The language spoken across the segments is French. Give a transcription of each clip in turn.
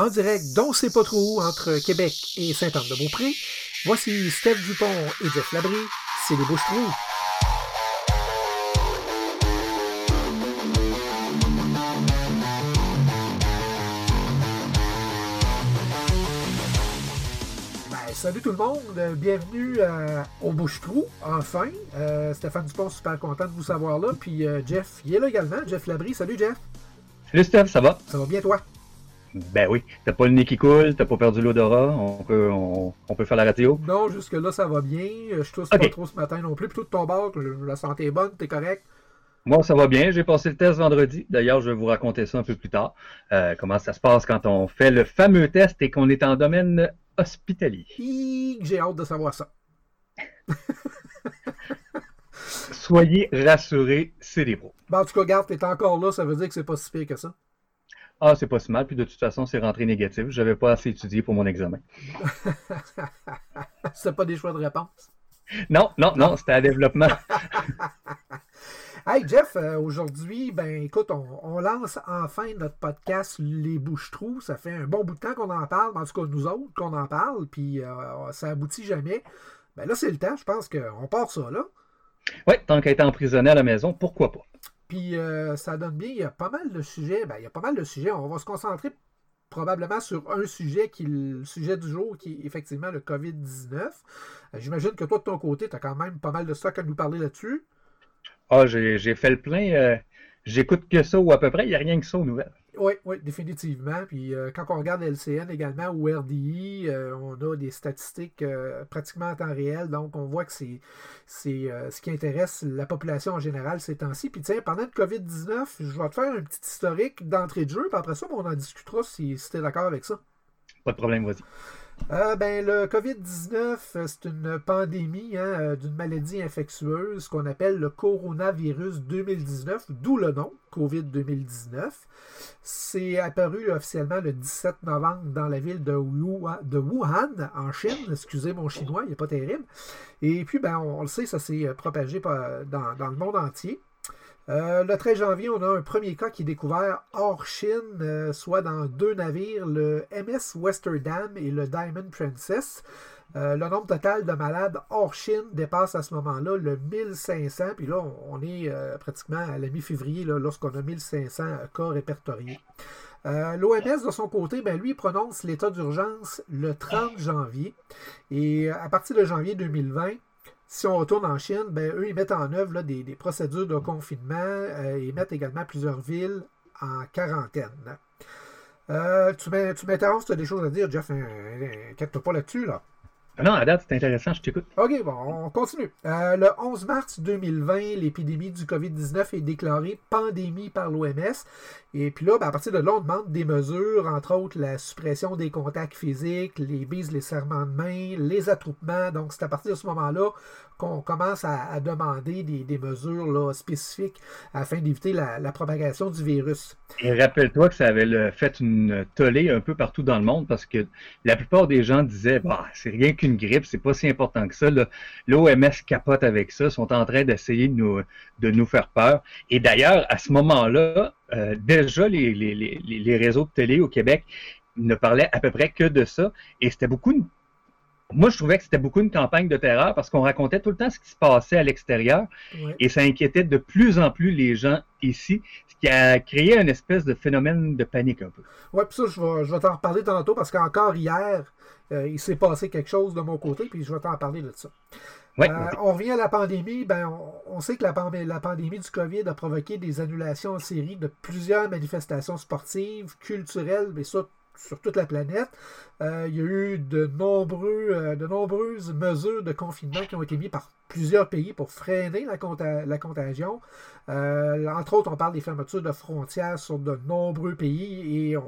en direct dont c'est pas trop où entre Québec et Saint-Anne-de-Beaupré. Voici Steph Dupont et Jeff Labry, c'est les bouches trous. Ben, Salut tout le monde, bienvenue euh, au Bouche-Trou, enfin. Euh, Stéphane Dupont, super content de vous savoir là. Puis euh, Jeff, il est là également, Jeff Labry. Salut Jeff. Salut Steph, ça va? Ça va bien toi? Ben oui, t'as pas le nez qui coule, t'as pas perdu l'odorat, on peut, on, on peut faire la radio. Non, jusque-là, ça va bien. Je tousse Ok. pas trop ce matin non plus. Plutôt de ton bord, la santé est bonne, t'es correct? Moi, ça va bien, j'ai passé le test vendredi. D'ailleurs, je vais vous raconter ça un peu plus tard. Euh, comment ça se passe quand on fait le fameux test et qu'on est en domaine hospitalier. J'ai hâte de savoir ça. Soyez rassurés, c'est pros. Ben, en tout cas, garde, t'es encore là, ça veut dire que c'est pas si pire que ça. Ah, c'est pas si mal, puis de toute façon, c'est rentré négatif. J'avais pas assez étudié pour mon examen. c'est pas des choix de réponse? Non, non, non, c'était à développement. Hey Jeff, euh, aujourd'hui, ben écoute, on, on lance enfin notre podcast Les Bouches-Trous. Ça fait un bon bout de temps qu'on en parle, en tout cas nous autres qu'on en parle, puis euh, ça aboutit jamais. Ben là, c'est le temps, je pense qu'on part ça là. Oui, tant qu'à être emprisonné à la maison, pourquoi pas? Puis euh, ça donne bien, il y a pas mal de sujets. Ben, il y a pas mal de sujets. On va se concentrer probablement sur un sujet qui est le sujet du jour, qui est effectivement le COVID-19. Euh, J'imagine que toi, de ton côté, tu as quand même pas mal de stock à nous parler là-dessus. Ah, j'ai j'ai fait le plein. euh, J'écoute que ça ou à peu près, il n'y a rien que ça aux nouvelles. Oui, oui, définitivement. Puis euh, quand on regarde LCN également ou RDI, euh, on a des statistiques euh, pratiquement en temps réel. Donc on voit que c'est ce qui intéresse la population en général ces temps-ci. Puis tiens, pendant le COVID-19, je vais te faire un petit historique d'entrée de jeu. Puis après ça, on en discutera si, si tu es d'accord avec ça. Pas de problème, vas-y. Euh, ben, le COVID-19, euh, c'est une pandémie hein, euh, d'une maladie infectieuse qu'on appelle le coronavirus 2019, d'où le nom, COVID-2019. C'est apparu officiellement le 17 novembre dans la ville de Wuhan, en Chine. Excusez mon chinois, il n'est pas terrible. Et puis, ben, on, le sait, ça s'est propagé dans le monde entier. Euh, le 13 janvier, on a un premier cas qui est découvert hors Chine, euh, soit dans deux navires, le MS Westerdam et le Diamond Princess. Euh, le nombre total de malades hors Chine dépasse à ce moment-là le 1500, puis là, on, est pratiquement à la mi-février lorsqu'on a 1500 cas répertoriés. L'OMS, de son côté, ben, lui, prononce l'état d'urgence le 30 janvier. Et à partir de janvier 2020, si on retourne en Chine, ben, eux, ils mettent en œuvre là, des, procédures de confinement. euh, ils mettent également plusieurs villes en quarantaine. Euh, tu m'in- tu m'interromps si tu as des choses à dire, Jeff. hein, hein, Inquiète-toi pas là-dessus. Là. Ah Non, à date, c'est intéressant, je t'écoute. OK, bon, on continue. Euh, le 11 mars 2020, l'épidémie du COVID-19 est déclarée pandémie par l'OMS. Et puis là, ben, à partir de là, on demande des mesures, entre autres la suppression des contacts physiques, les bises, les serrements de main, les attroupements. Donc, c'est à partir de ce moment-là qu'on commence à, demander des, mesures là, spécifiques afin d'éviter la, propagation du virus. Et rappelle-toi que ça avait fait une tollée un peu partout dans le monde parce que la plupart des gens disaient bah, c'est rien qu'une grippe, c'est pas si important que ça. L'OMS capote avec ça, sont en train d'essayer de nous, faire peur. Et d'ailleurs, à ce moment-là, euh, déjà les, réseaux de télé au Québec ne parlaient à peu près que de ça. Et c'était beaucoup moi, je trouvais que c'était beaucoup une campagne de terreur parce qu'on racontait tout le temps ce qui se passait à l'extérieur Ouais. et ça inquiétait de plus en plus les gens ici, ce qui a créé une espèce de phénomène de panique un peu. Ouais, puis ça, je vais, je vais t'en reparler tantôt parce qu'encore hier, euh, il s'est passé quelque chose de mon côté, puis je vais t'en parler de ça. Ouais, Euh, on revient à la pandémie. Ben, on, on sait que la, la pandémie du COVID a provoqué des annulations en série de plusieurs manifestations sportives, culturelles, mais ça sur toute la planète. Euh, il y a eu euh, de nombreuses mesures de confinement qui ont été mises par plusieurs pays pour freiner la contagion. Euh, entre autres, on parle des fermetures de frontières sur de nombreux pays et on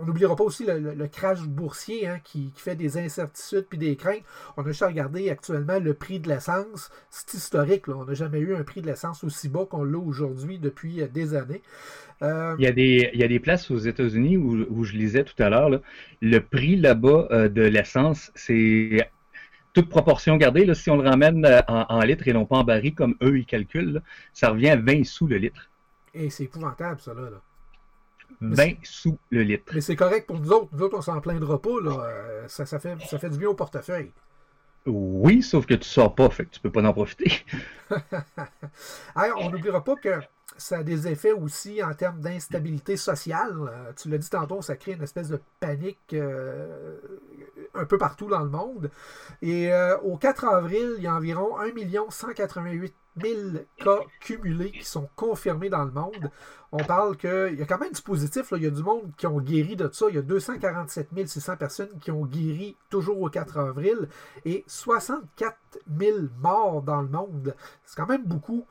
on n'oubliera pas aussi le, le- le crash boursier hein, qui, qui fait des incertitudes puis des craintes. On a juste à regarder actuellement le prix de l'essence. C'est historique. Là. On n'a jamais eu un prix de l'essence aussi bas qu'on l'a aujourd'hui depuis euh, des années. Euh, Il y a des, il y a des places aux États-Unis où, où je lisais tout à l'heure, le prix là-bas euh, de l'essence, c'est toute proportion gardée. Là, si on le ramène en, en litres et non pas en baril comme eux ils calculent, là, ça revient à 20 sous le litre. et c'est épouvantable, ça. Là, là. 20 sous le litre. Mais c'est correct pour nous autres. Nous autres, on s'en plaindra pas. Là. Ça, ça, fait, ça fait du bien au portefeuille. Oui, sauf que tu sors pas, fait que tu peux pas en profiter. on n'oubliera pas que ça a des effets aussi en termes d'instabilité sociale. Euh, tu l'as dit tantôt, ça crée une espèce de panique euh, un peu partout dans le monde. Et euh, au 4 avril, il y a environ 1 188 000 cas cumulés qui sont confirmés dans le monde. On parle qu'il y a quand même du positif. Il y a du monde qui ont guéri de ça. Il y a 247 600 personnes qui ont guéri toujours au 4 avril et 64 000 morts dans le monde. C'est quand même beaucoup.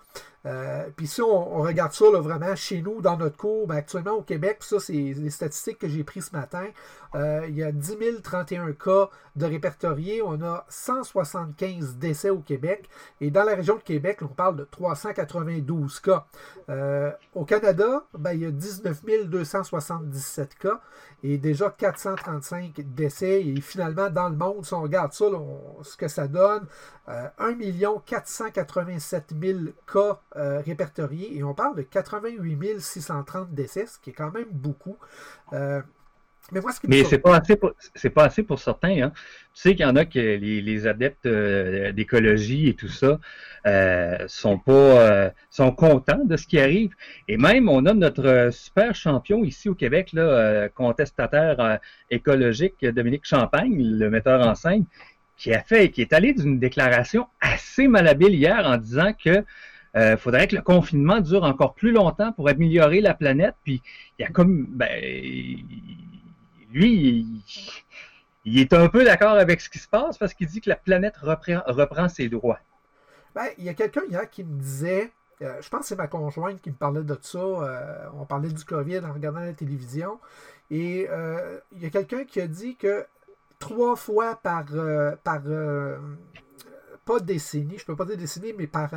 Euh, puis si on, regarde ça vraiment chez nous, dans notre cours, ben, actuellement au Québec, ça c'est les statistiques que j'ai prises ce matin, euh, il y a 10 031 cas de répertoriés, on a 175 décès au Québec, et dans la région de Québec, on parle de 392 cas. Euh, au Canada, ben, il y a 19 277 cas, et déjà 435 décès, et finalement dans le monde, si on regarde ça, ce que ça donne, 1 487 000 cas euh, répertoriés et on parle de 88 630 décès, ce qui est quand même beaucoup. Mais c'est pas assez pour c'est pas assez pour certains. Hein. Tu sais qu'il y en a que les, adeptes euh, d'écologie et tout ça sont pas sont contents de ce qui arrive. Et même on a notre super champion ici au Québec, là, contestataire écologique Dominique Champagne, le metteur en scène, qui a fait, qui est allé d'une déclaration assez malhabile hier en disant que il euh, faudrait que le confinement dure encore plus longtemps pour améliorer la planète. Puis il y a comme ben lui, il, est un peu d'accord avec ce qui se passe parce qu'il dit que la planète reprend, ses droits. Ben, il y a quelqu'un hier qui me disait, euh, je pense que c'est ma conjointe qui me parlait de ça, euh, on parlait du COVID en regardant la télévision, et il y a quelqu'un qui a dit que trois fois par, par pas décennie, je peux pas dire décennie, mais par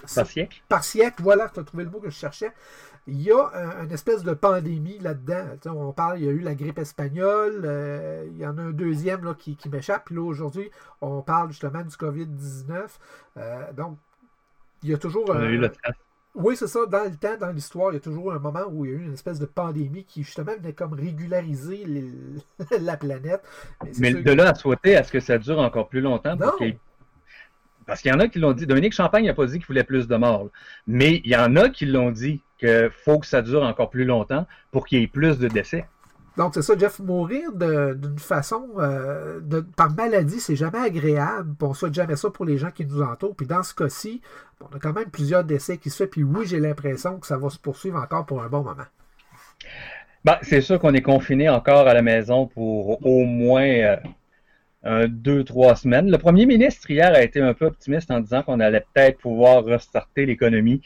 par siècle. Par siècle, voilà, tu as trouvé le mot que je cherchais. Il y a une espèce de pandémie là-dedans. On parle, il y a eu la grippe espagnole, euh, il y en a un deuxième là, qui, m'échappe. Puis là, aujourd'hui, on parle justement du COVID-19. Euh, donc, il y a toujours. On a eu le oui, c'est ça. Dans le temps, dans l'histoire, il y a toujours un moment où il y a eu une espèce de pandémie qui, justement, venait comme régulariser la planète. Mais, de là à souhaiter à ce que ça dure encore plus longtemps, pour parce qu'il y en a qui l'ont dit. Dominique Champagne n'a pas dit qu'il voulait plus de morts. Mais il y en a qui l'ont dit qu'il faut que ça dure encore plus longtemps pour qu'il y ait plus de décès. Donc, c'est ça, Jeff, mourir d'une façon, euh, de, par maladie, c'est jamais agréable. On ne souhaite jamais ça pour les gens qui nous entourent. Puis dans ce cas-ci, on a quand même plusieurs décès qui se font. Puis oui, j'ai l'impression que ça va se poursuivre encore pour un bon moment. Ben, c'est sûr qu'on est confiné encore à la maison pour au moins euh, deux, trois semaines. Le premier ministre hier a été un peu optimiste en disant qu'on allait peut-être pouvoir restarter l'économie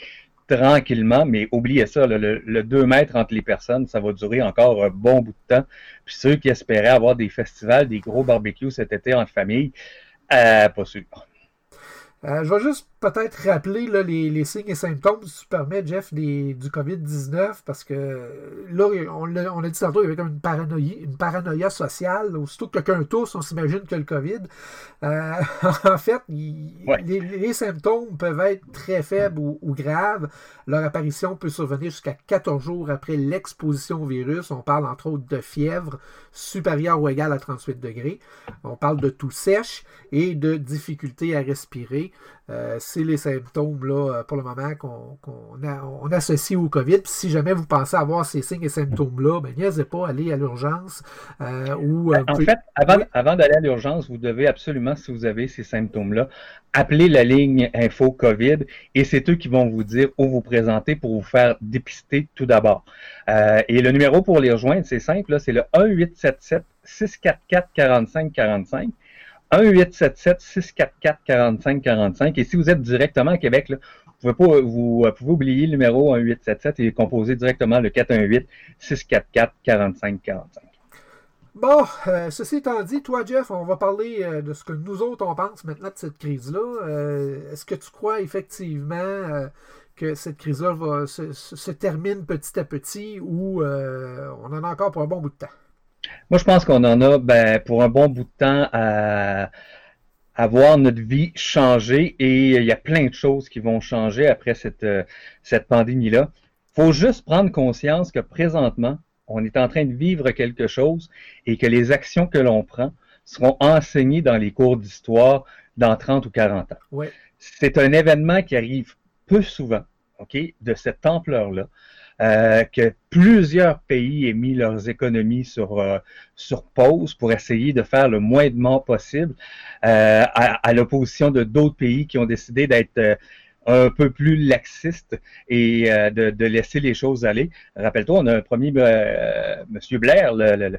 tranquillement, mais oubliez ça, le, 2 mètres entre les personnes, ça va durer encore un bon bout de temps. Puis ceux qui espéraient avoir des festivals, des gros barbecues cet été en famille, euh, pas sûr. Euh, je vais juste peut-être rappeler les, signes et symptômes, si tu permets, Jeff, du COVID-19, parce que là, on, a, dit tantôt, il y avait comme une paranoïa, une paranoïa sociale. Aussitôt que quelqu'un tousse, on s'imagine que le COVID. Euh, en fait, les, symptômes peuvent être très faibles ou, graves. Leur apparition peut survenir jusqu'à 14 jours après l'exposition au virus. On parle entre autres de fièvre supérieure ou égale à 38 degrés. On parle de toux sèche et de difficulté à respirer. Euh, c'est les symptômes là, euh, pour le moment qu'on associe au COVID. si jamais vous pensez avoir ces signes et symptômes-là, ben, n'hésitez pas à aller à l'urgence. Euh, ou, en fait, avant, d'aller à l'urgence, vous devez absolument, si vous avez ces symptômes-là, appeler la ligne Info COVID et c'est eux qui vont vous dire où vous présenter pour vous faire dépister tout d'abord. et le numéro pour les rejoindre, c'est simple, c'est le 1877 644 45 45. 1-877-644-4545. Et si vous êtes directement à Québec, vous, pouvez vous euh, pouvez oublier le numéro 1877 et composer directement le 418-644-4545. Bon, euh, ceci étant dit, toi, Jeff, on va parler euh, de ce que nous autres, on pense maintenant de cette crise-là. Est-ce que tu crois effectivement que cette crise-là se, se, termine petit à petit ou on en a encore pour un bon bout de temps? Moi, je pense qu'on en a ben, pour un bon bout de temps à, voir notre vie changer et il y a plein de choses qui vont changer après cette, euh, cette pandémie-là. faut juste prendre conscience que présentement, on est en train de vivre quelque chose et que les actions que l'on prend seront enseignées dans les cours d'histoire dans 30 ou 40 ans. C'est un événement qui arrive peu souvent, OK, de cette ampleur-là. Euh, que plusieurs pays aient mis leurs économies sur, euh, sur pause pour essayer de faire le moins de morts possible, euh, à, l'opposition de d'autres pays qui ont décidé d'être un peu plus laxistes et de, laisser les choses aller. Rappelle-toi, on a un premier, M. Blair, le, le,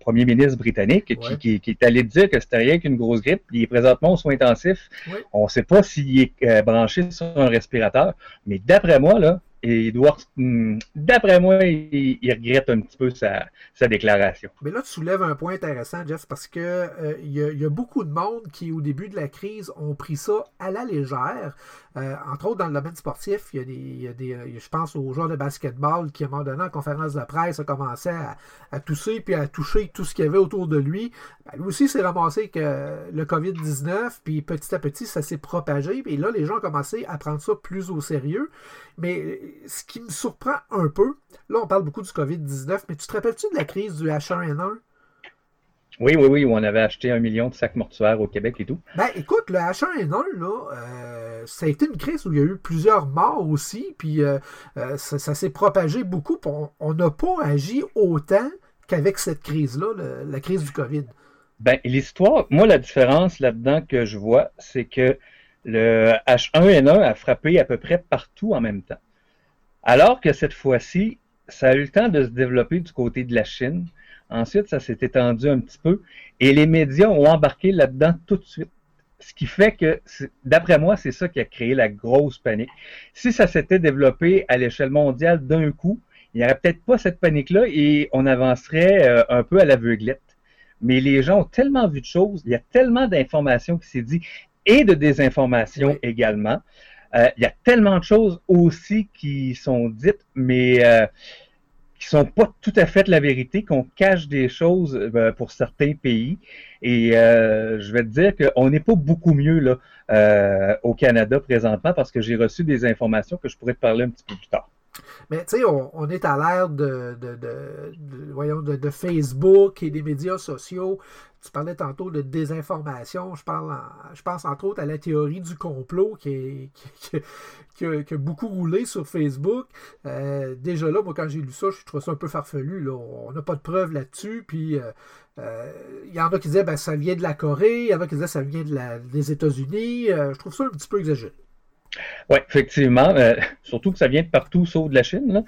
premier ministre britannique qui, est allé dire que c'était rien qu'une grosse grippe. Il est présentement aux soins intensifs. On ne sait pas s'il est euh, branché sur un respirateur, mais d'après moi, là, et hmm, d'après moi, il, regrette un petit peu sa, déclaration. Mais là, tu soulèves un point intéressant, Jeff, parce que euh, y, a beaucoup de monde qui, au début de la crise, ont pris ça à la légère. Euh, entre autres, dans le domaine sportif, il y a des, euh, je pense aux joueurs de basketball qui, à un moment donné, en conférence de presse, a commencé à, tousser puis à toucher tout ce qu'il y avait autour de lui. Ben, lui aussi s'est ramassé que le COVID-19, puis petit à petit, ça s'est propagé. Et là, les gens ont commencé à prendre ça plus au sérieux. Mais ce qui me surprend un peu, là, on parle beaucoup du COVID-19, mais tu te rappelles-tu de la crise du H1N1? Oui, oui, oui, où on avait acheté un million de sacs mortuaires au Québec et tout. Ben, écoute, le H1N1, là, euh, ça a été une crise où il y a eu plusieurs morts aussi, puis euh, euh, ça, s'est propagé beaucoup. On n'a pas agi autant qu'avec cette crise-là, la crise du COVID. Ben, l'histoire, moi, la différence là-dedans que je vois, c'est que le H1N1 a frappé à peu près partout en même temps. Alors que cette fois-ci, ça a eu le temps de se développer du côté de la Chine. Ensuite, ça s'est étendu un petit peu et les médias ont embarqué là-dedans tout de suite. Ce qui fait que, d'après moi, c'est ça qui a créé la grosse panique. Si ça s'était développé à l'échelle mondiale d'un coup, il n'y aurait peut-être pas cette panique-là et on avancerait euh, un peu à l'aveuglette. Mais les gens ont tellement vu de choses, il y a tellement d'informations qui s'est dit et de désinformation également. Euh, il y a tellement de choses aussi qui sont dites, mais euh, qui sont pas tout à fait la vérité, qu'on cache des choses euh, pour certains pays. Et euh, je vais te dire qu'on n'est pas beaucoup mieux là au Canada présentement parce que j'ai reçu des informations que je pourrais te parler un petit peu plus tard. Mais tu sais, on, est à l'ère de, voyons, de, Facebook et des médias sociaux. Tu parlais tantôt de désinformation. Je, pense entre autres à la théorie du complot qui, qui, a, beaucoup roulé sur Facebook. Euh, déjà là, moi, quand j'ai lu ça, je trouve ça un peu farfelu. On n'a pas de preuves là-dessus. Puis, euh, euh, il y en a qui disaient ben, ça vient de la Corée. Il y en a qui disaient ça vient des États-Unis. je trouve ça un petit peu exagéré. Oui, effectivement. Euh, surtout que ça vient de partout sauf de la Chine.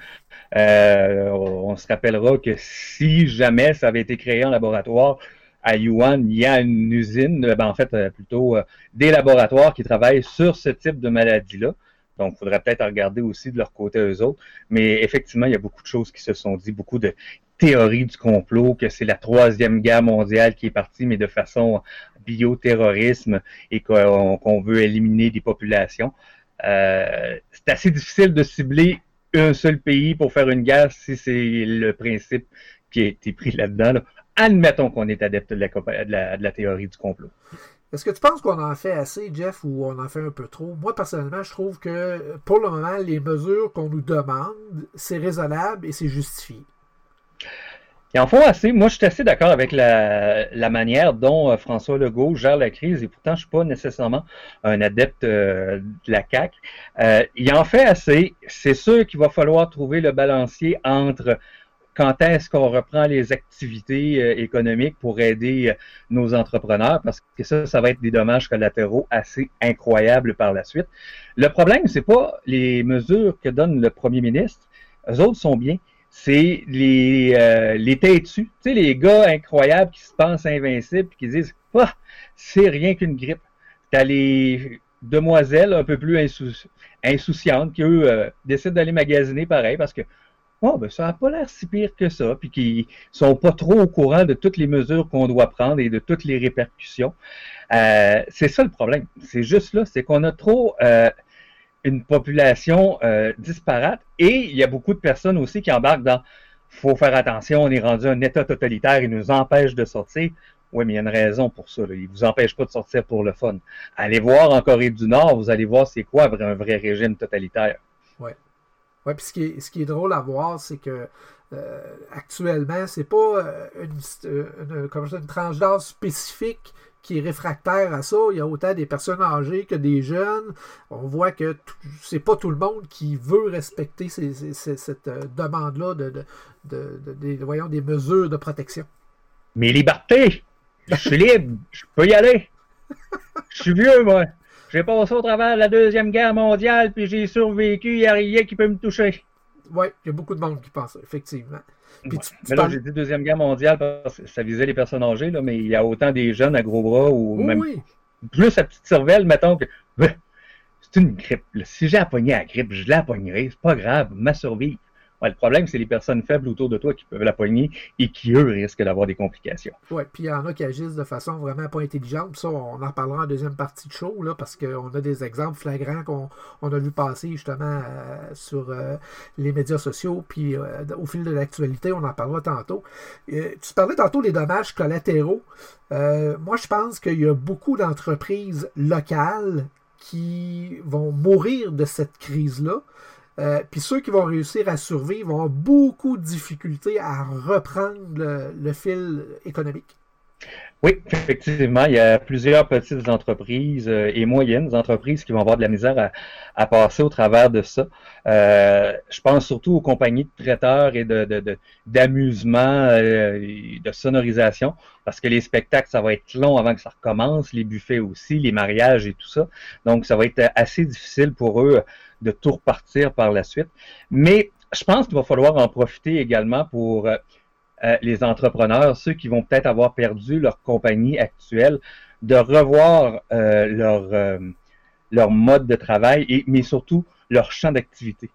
Euh, on se rappellera que si jamais ça avait été créé en laboratoire à Yuan, il y a une usine, euh, ben, en fait, plutôt des laboratoires qui travaillent sur ce type de maladie-là. Donc, il faudrait peut-être regarder aussi de leur côté eux autres. Mais effectivement, il y a beaucoup de choses qui se sont dit, beaucoup de théories du complot, que c'est la troisième guerre mondiale qui est partie, mais de façon bioterrorisme et qu'on veut éliminer des populations. Euh, c'est assez difficile de cibler un seul pays pour faire une guerre si c'est le principe qui a été pris là-dedans. Admettons qu'on est adepte de la, de la, théorie du complot. Est-ce que tu penses qu'on en fait assez, Jeff, ou on en fait un peu trop? Moi, personnellement, je trouve que pour le moment, les mesures qu'on nous demande, c'est raisonnable et c'est justifié. Et en font assez. Moi, je suis assez d'accord avec la, manière dont euh, François Legault gère la crise, et pourtant, je suis pas nécessairement un adepte euh, de la CAC. Euh, il en fait assez. C'est sûr qu'il va falloir trouver le balancier entre quand est-ce qu'on reprend les activités économiques pour aider nos entrepreneurs, parce que ça, ça va être des dommages collatéraux assez incroyables par la suite. Le problème, c'est pas les mesures que donne le premier ministre. Eux autres sont bien c'est les, euh, les têtus, tu sais, les gars incroyables qui se pensent invincibles et qui disent ah, c'est rien qu'une grippe. T'as les demoiselles un peu plus insouciantes qui, eux, euh, décident d'aller magasiner pareil parce que oh, ben, ça n'a pas l'air si pire que ça, puis qui sont pas trop au courant de toutes les mesures qu'on doit prendre et de toutes les répercussions. Euh, c'est ça le problème. C'est juste là, c'est qu'on a trop une population euh, disparate et il y a beaucoup de personnes aussi qui embarquent dans faut faire attention, on est rendu un État totalitaire, il nous empêche de sortir. Oui, mais il y a une raison pour ça. Là. Il ne vous empêche pas de sortir pour le fun. Allez voir en Corée du Nord, vous allez voir c'est quoi un vrai régime totalitaire. Oui. Ouais, puis ce qui, est, ce qui est drôle à voir, c'est que euh, actuellement, c'est pas une, une, une tranche d'âge spécifique qui est réfractaire à ça. Il y a autant des personnes âgées que des jeunes. On voit que c'est pas tout le monde qui veut respecter cette demande-là de, des, voyons, des mesures de protection. Mes libertés! Je suis libre! Je peux y aller! Je suis vieux, moi! J'ai passé au travers de la Deuxième Guerre mondiale, puis j'ai survécu, il n'y a rien qui peut me toucher. Oui, il y a beaucoup de monde qui pense ça, effectivement. Mais là, j'ai dit Deuxième Guerre mondiale parce que ça visait les personnes âgées, là, mais il y a autant des jeunes à gros bras ou même plus à petite cervelle, mettons que c'est une grippe. Si j'ai appogné à la grippe, je la pognerai, c'est pas grave, ma survie le problème, c'est les personnes faibles autour de toi qui peuvent la pogner et qui, eux, risquent d'avoir des complications. Oui, puis il y en a qui agissent de façon vraiment pas intelligente. Ça, on en reparlera en deuxième partie de show, là, parce qu'on a des exemples flagrants qu'on a vu passer justement euh, sur euh, les médias sociaux, puis euh, au fil de l'actualité, on en parlera tantôt. tu parlais tantôt des dommages collatéraux. moi, je pense qu'il y a beaucoup d'entreprises locales qui vont mourir de cette crise-là. Euh, puis ceux qui vont réussir à survivre vont avoir beaucoup de difficultés à reprendre le, fil économique. Oui, effectivement, il y a plusieurs petites entreprises euh, et moyennes entreprises qui vont avoir de la misère à, passer au travers de ça. Euh, je pense surtout aux compagnies de traiteurs et d'amusement, de, de sonorisation, parce que les spectacles, ça va être long avant que ça recommence, les buffets aussi, les mariages et tout ça. Donc, ça va être assez difficile pour eux de tout repartir par la suite. Mais je pense qu'il va falloir en profiter également pour euh, euh, les entrepreneurs, ceux qui vont peut-être avoir perdu leur compagnie actuelle, de revoir euh, leur, leur mode de travail, et, mais surtout leur champ d'activité.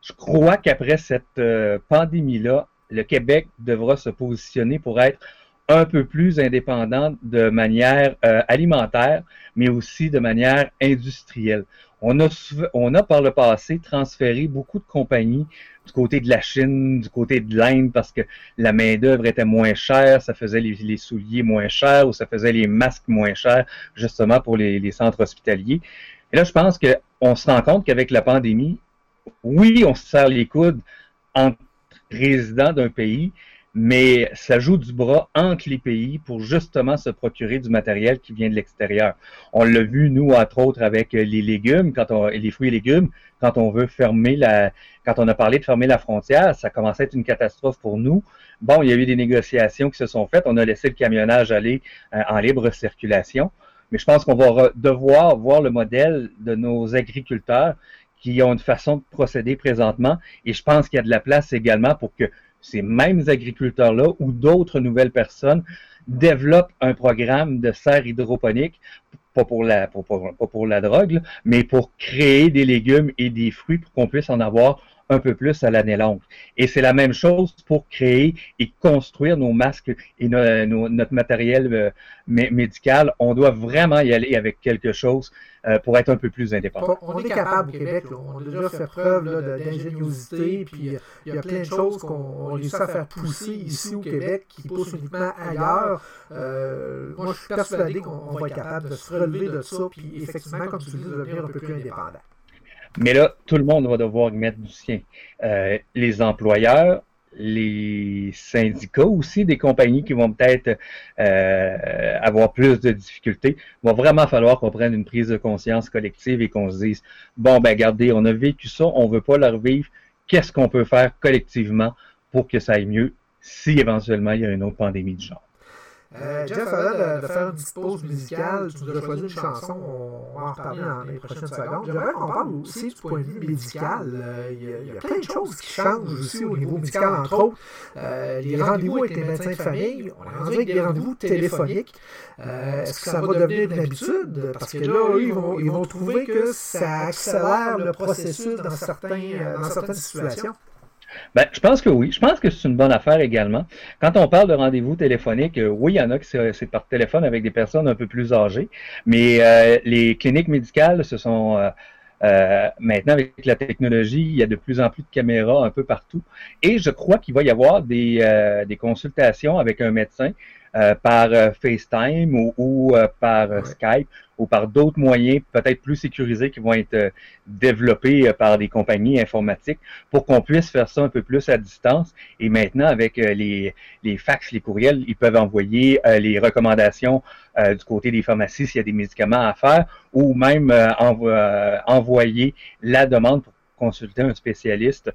Je crois qu'après cette pandémie-là, le Québec devra se positionner pour être un peu plus indépendant de manière alimentaire, mais aussi de manière industrielle. On a, on a par le passé transféré beaucoup de compagnies du côté de la Chine, du côté de l'Inde, parce que la main-d'œuvre était moins chère, ça faisait les, souliers moins chers ou ça faisait les masques moins chers, justement pour les, centres hospitaliers. Et là, je pense qu'on se rend compte qu'avec la pandémie, oui, on se serre les coudes entre résidents d'un pays, mais ça joue du bras entre les pays pour justement se procurer du matériel qui vient de l'extérieur. On l'a vu, nous, entre autres, avec les légumes, quand on, les fruits et légumes, quand on veut fermer la, quand on a parlé de fermer la frontière, ça commençait à être une catastrophe pour nous. Bon, il y a eu des négociations qui se sont faites. On a laissé le camionnage aller euh, en libre circulation. Mais je pense qu'on va devoir voir le modèle de nos agriculteurs qui ont une façon de procéder présentement. Et je pense qu'il y a de la place également pour que ces mêmes agriculteurs-là ou d'autres nouvelles personnes développent un programme de serre hydroponique, pas pour la, pas pour la drogue, mais pour créer des légumes et des fruits pour qu'on puisse en avoir un peu plus à l'année longue. Et c'est la même chose pour créer et construire nos masques et notre matériel euh, médical. On doit vraiment y aller avec quelque chose euh, pour être un peu plus indépendant. On, est capable au Québec. On a déjà fait preuve d'ingéniosité. Puis il y a plein de choses qu'on réussit à faire pousser ici au Québec qui poussent uniquement ailleurs. Euh, moi, je suis persuadé qu'on va être capable de se relever de ça. Puis effectivement, comme tu dis, de devenir un peu plus indépendant. Mais là, tout le monde va devoir mettre du sien. Euh, les employeurs, les syndicats aussi, des compagnies qui vont peut-être euh, avoir plus de difficultés, il va vraiment falloir qu'on prenne une prise de conscience collective et qu'on se dise, bon, ben regardez, on a vécu ça, on veut pas le revivre, qu'est-ce qu'on peut faire collectivement pour que ça aille mieux si éventuellement il y a une autre pandémie du genre? Euh, Jeff, avant de, faire une petite pause musicale, tu nous as choisi une chanson, on va en reparler dans les prochaines secondes. J'aimerais qu'on parle aussi du point de vue médical. Euh, il, y a, plein de choses qui changent aussi au niveau médical, entre autres. Euh, les rendez-vous avec les médecins de famille, on est rendu avec des rendez-vous téléphoniques. Est-ce que ça va devenir une habitude? Parce que là, ils vont, ils vont trouver que ça accélère le processus dans, certains, dans certaines situations. Ben, je pense que oui. Je pense que c'est une bonne affaire également. Quand on parle de rendez-vous téléphonique, euh, oui, il y en a qui c'est par téléphone avec des personnes un peu plus âgées, mais euh, les cliniques médicales se sont euh, maintenant avec la technologie, il y a de plus en plus de caméras un peu partout. Et je crois qu'il va y avoir des, des consultations avec un médecin par FaceTime ou, par Skype ou par d'autres moyens peut-être plus sécurisés qui vont être développés par des compagnies informatiques pour qu'on puisse faire ça un peu plus à distance. Et maintenant, avec les, les fax, les courriels, ils peuvent envoyer les recommandations du côté des pharmacies s'il y a des médicaments à faire ou même envoyer la demande pour consulter un spécialiste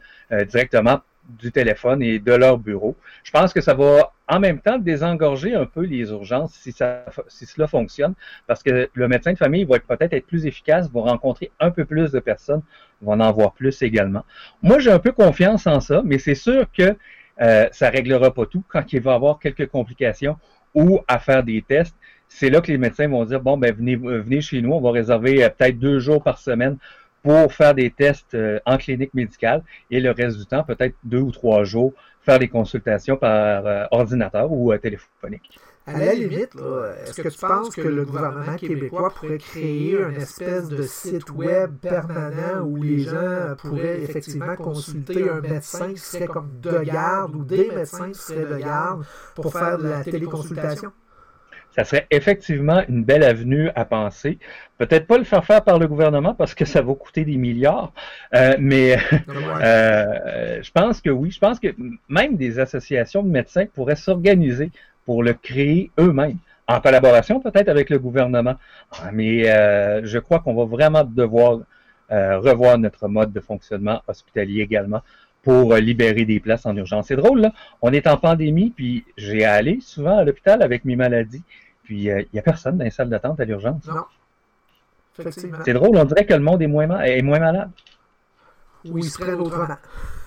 directement du téléphone et de leur bureau. Je pense que ça va en même temps désengorger un peu les urgences si, ça, si cela fonctionne, parce que le médecin de famille va peut-être être plus efficace, va rencontrer un peu plus de personnes, va en voir plus également. Moi, j'ai un peu confiance en ça, mais c'est sûr que euh, ça réglera pas tout quand il va y avoir quelques complications ou à faire des tests. C'est là que les médecins vont dire, bon, ben venez, venez chez nous, on va réserver euh, peut-être deux jours par semaine pour faire des tests euh, en clinique médicale et le reste du temps, peut-être deux ou trois jours, faire des consultations par euh, ordinateur ou euh, téléphonique. À la limite, est-ce que tu penses que le gouvernement québécois pourrait créer un espèce de site web permanent où les gens pourraient effectivement consulter un médecin qui serait comme de garde ou des médecins qui seraient de garde pour faire de la téléconsultation? Ça serait effectivement une belle avenue à penser. Peut-être pas le faire faire par le gouvernement parce que ça va coûter des milliards, euh, mais euh, je pense que oui, je pense que même des associations de médecins pourraient s'organiser pour le créer eux-mêmes, en collaboration peut-être avec le gouvernement. Ah, mais euh, je crois qu'on va vraiment devoir revoir notre mode de fonctionnement hospitalier également pour libérer des places en urgence. C'est drôle, là. On est en pandémie, puis j'ai allé souvent à l'hôpital avec mes maladies. Puis il euh, n'y a personne dans les salles d'attente à l'urgence. Non. C'est drôle, on dirait que le monde est moins, est moins malade. Ou ils se prennent autrement.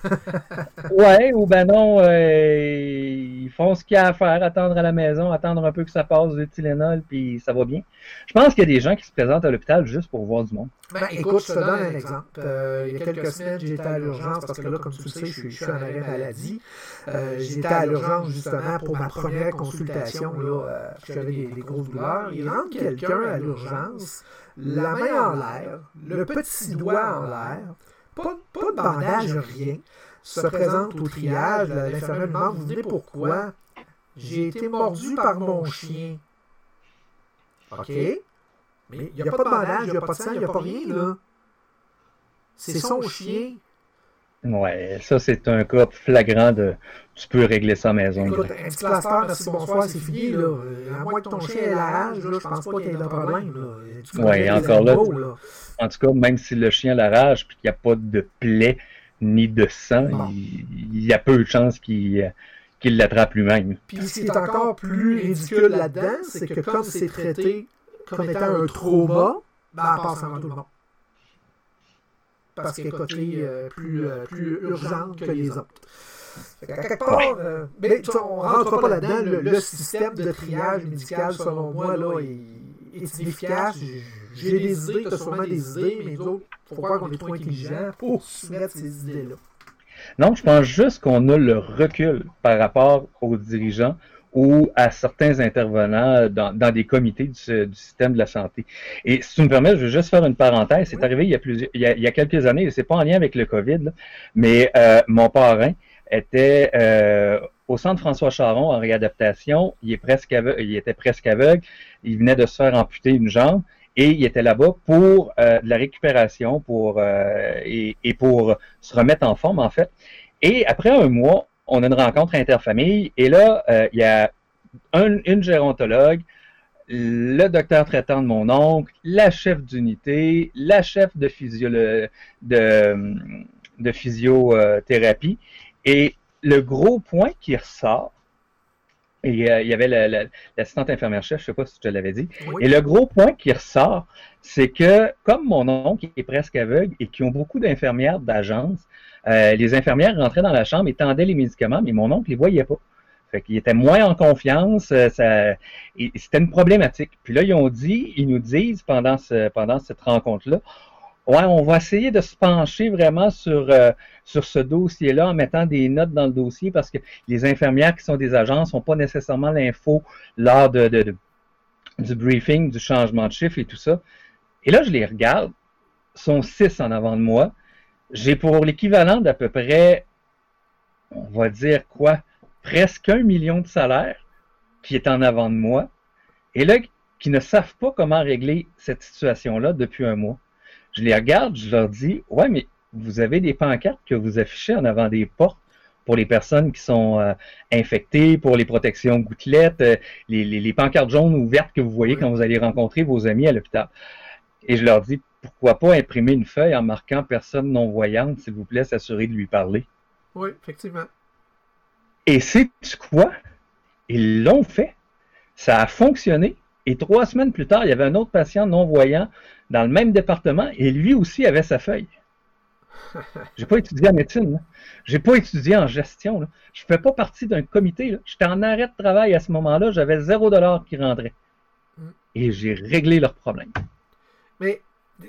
ouais, ou ben non, euh, ils font ce qu'il y a à faire, attendre à la maison, attendre un peu que ça passe du Tylenol, puis ça va bien. Je pense qu'il y a des gens qui se présentent à l'hôpital juste pour voir du monde. Ben, écoute, je te donne un exemple. Euh, il y a quelques semaines, j'étais à l'urgence parce que là, comme tu le sais, je suis, en arrêt maladie. Euh, j'étais à l'urgence justement pour ma première consultation. Là, j'avais des, des grosses douleurs. Il rentre quelqu'un à l'urgence, la main en l'air, le petit doigt en l'air pas, de bandage, rien, se présente au triage. L'infirmière demande Vous venez pourquoi J'ai été mordu par mon chien. OK. Mais il n'y a pas de bandage, il n'y a pas de sang, il n'y a pas rien, là. C'est son chien. Ouais, ça c'est un cas flagrant de tu peux régler ça à maison. Écoute, un petit plaster, merci, bonsoir, c'est fini. Là? À moins que ton chien ait la rage, là, je pense pas qu'il y ait de problème. Oui, encore là, en tout cas, même si le chien a la rage et qu'il n'y a pas de plaie ni de sang, il, y a peu de chances qu'il l'attrape lui-même. Puis ce qui est encore plus ridicule là-dedans, c'est que comme c'est traité comme étant un trauma, ben, elle passe avant tout le monde parce qu'elle est cotée euh, plus, euh, plus urgente que les autres. À quelque part, euh, mais, on ne rentre pas là-dedans. Le, système de triage médical, selon moi, là, est, est inefficace. J'ai des idées, tu as sûrement des idées, mais d'autres, il faut croire qu'on est trop intelligent pour soumettre ces idées-là. Non, je pense juste qu'on a le recul par rapport aux dirigeants ou à certains intervenants dans, dans des comités du, système de la santé. Et si tu me permets, je veux juste faire une parenthèse. C'est arrivé il y, a plusieurs, il, y a, quelques années, et c'est pas en lien avec le COVID, mais euh, mon parrain était euh, au centre François Charon en réadaptation. Il, est presque aveugle, il était presque aveugle. Il venait de se faire amputer une jambe et il était là-bas pour euh, de la récupération pour et, et, pour se remettre en forme en fait. Et après un mois, on a une rencontre interfamille et là, euh, il y a une gérontologue, le docteur traitant de mon oncle, la chef d'unité, la chef de, physio, de, de physiothérapie. Et le gros point qui ressort, et euh, il y avait l'assistante infirmière chef, je ne sais pas si je te l'avais dit. Et le gros point qui ressort, c'est que comme mon oncle est presque aveugle et qui ont beaucoup d'infirmières d'agence, euh, les infirmières rentraient dans la chambre et tendaient les médicaments, mais mon oncle ne les voyait pas. Fait qu'il était moins en confiance. Euh, ça, c'était une problématique. Puis là, ils ont dit, ils nous disent pendant, ce, pendant cette rencontre-là, ouais, on va essayer de se pencher vraiment sur, euh, sur ce dossier-là en mettant des notes dans le dossier parce que les infirmières qui sont des agences n'ont pas nécessairement l'info lors de, de, du briefing, du changement de chiffre et tout ça. Et là, je les regarde, sont six en avant de moi j'ai pour l'équivalent d'à peu près, on va dire quoi, presque un million de salaires qui est en avant de moi, et là, qui ne savent pas comment régler cette situation-là depuis un mois. Je les regarde, je leur dis, ouais, mais vous avez des pancartes que vous affichez en avant des portes pour les personnes qui sont euh, infectées, pour les protections gouttelettes, euh, les, pancartes jaunes ou vertes que vous voyez quand vous allez rencontrer vos amis à l'hôpital. Et je leur dis, pourquoi pas imprimer une feuille en marquant personne non-voyante, s'il vous plaît, s'assurer de lui parler? Oui, effectivement. Et c'est quoi? Ils l'ont fait. Ça a fonctionné. Et trois semaines plus tard, il y avait un autre patient non-voyant dans le même département et lui aussi avait sa feuille. J'ai pas étudié en médecine. J'ai pas étudié en gestion. Je fais pas partie d'un comité. J'étais en arrêt de travail à ce moment-là. J'avais zéro dollar qui rentrait. Mm. Et j'ai réglé leurs problèmes. Mais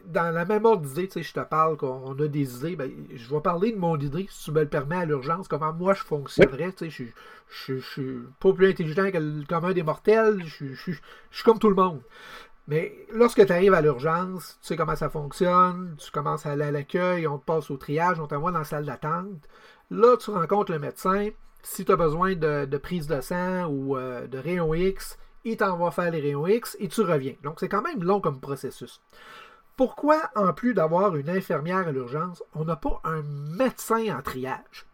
dans la même ordre d'idée, tu sais, je te parle qu'on a des idées, ben, je vais parler de mon idée, si tu me le permets, à l'urgence, comment moi je fonctionnerais. Tu sais, je, je, suis pas plus intelligent que le commun des mortels, je, je, suis comme tout le monde. Mais lorsque tu arrives à l'urgence, tu sais comment ça fonctionne, tu commences à aller à l'accueil, on te passe au triage, on t'envoie dans la salle d'attente. Là, tu rencontres le médecin. Si tu as besoin de, prise de sang ou euh, de rayon X, il t'envoie faire les rayons X et tu reviens. Donc, c'est quand même long comme processus. Pourquoi, en plus d'avoir une infirmière à l'urgence, on n'a pas un médecin en triage?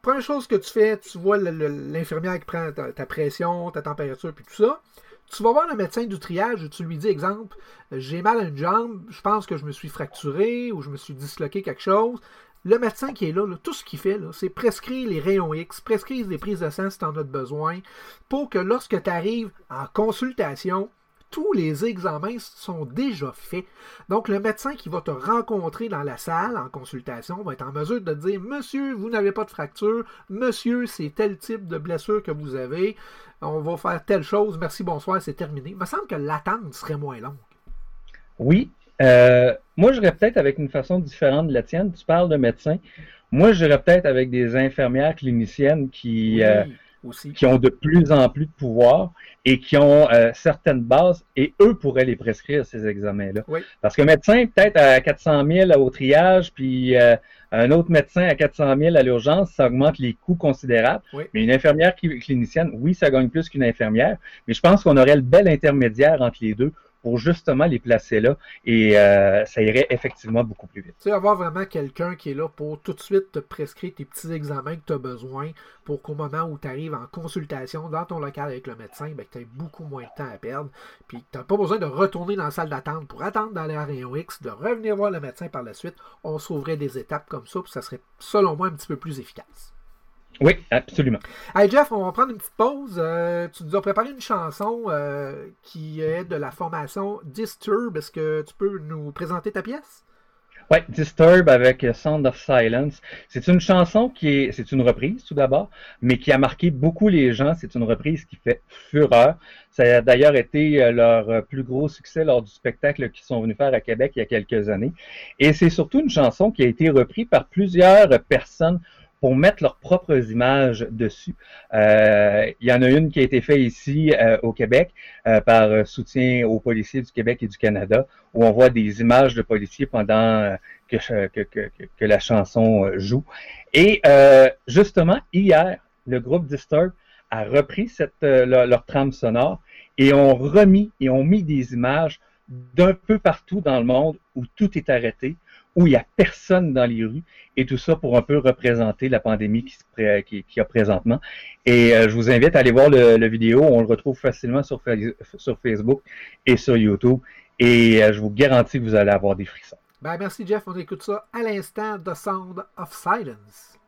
Première chose que tu fais, tu vois l'infirmière qui prend ta, pression, ta température, puis tout ça. Tu vas voir le médecin du triage et tu lui dis, exemple, j'ai mal à une jambe, je pense que je me suis fracturé ou je me suis disloqué quelque chose. Le médecin qui est là, tout ce qu'il fait, c'est prescrire les rayons X, prescrire des prises de sang si tu en as besoin, pour que lorsque tu arrives en consultation, tous les examens sont déjà faits. Donc, le médecin qui va te rencontrer dans la salle en consultation va être en mesure de te dire Monsieur, vous n'avez pas de fracture. Monsieur, c'est tel type de blessure que vous avez. On va faire telle chose. Merci, bonsoir, c'est terminé. Il me semble que l'attente serait moins longue. Oui. Euh, moi, je peut-être avec une façon différente de la tienne. Tu parles de médecin. Moi, je peut-être avec des infirmières cliniciennes qui. Euh, qui ont de plus en plus de pouvoir et qui ont euh, certaines bases, et eux pourraient les prescrire, ces examens-là. Parce que médecin, peut-être à 400 000 au triage, puis euh, un autre médecin à 400 000 à l'urgence, ça augmente les coûts considérables. Mais une infirmière clinicienne, oui, ça gagne plus qu'une infirmière, mais je pense qu'on aurait le bel intermédiaire entre les deux pour justement les placer là et euh, ça irait effectivement beaucoup plus vite. Tu sais, avoir vraiment quelqu'un qui est là pour tout de suite te prescrire tes petits examens que tu as besoin pour qu'au moment où tu arrives en consultation dans ton local avec le médecin, ben, tu aies beaucoup moins de temps à perdre. Puis tu n'as pas besoin de retourner dans la salle d'attente pour attendre dans les rayon X, de revenir voir le médecin par la suite. On sauverait des étapes comme ça, puis ça serait selon moi un petit peu plus efficace. Oui, absolument. Hey Jeff, on va prendre une petite pause. Euh, tu nous as préparé une chanson euh, qui est de la formation Disturb. Est-ce que tu peux nous présenter ta pièce? Oui, Disturb avec Sound of Silence. C'est une chanson qui est, c'est une reprise tout d'abord, mais qui a marqué beaucoup les gens. C'est une reprise qui fait fureur. Ça a d'ailleurs été euh, leur plus gros succès lors du spectacle qu'ils sont venus faire à Québec il y a quelques années. Et c'est surtout une chanson qui a été reprise par plusieurs personnes pour mettre leurs propres images dessus. Euh, il y en a une qui a été faite ici euh, au Québec euh, par soutien aux policiers du Québec et du Canada, où on voit des images de policiers pendant que, la chanson joue. Et justement, hier, le groupe Disturb a repris leur, trame sonore et ont remis et ont mis des images d'un peu partout dans le monde où tout est arrêté, où il n'y a personne dans les rues, et tout ça pour un peu représenter la pandémie qui, qui, a présentement. Et euh, je vous invite à aller voir le, vidéo, on le retrouve facilement sur, sur Facebook et sur YouTube, et euh, je vous garantis que vous allez avoir des frissons. Ben, merci Jeff, on écoute ça à l'instant, The Sound of Silence.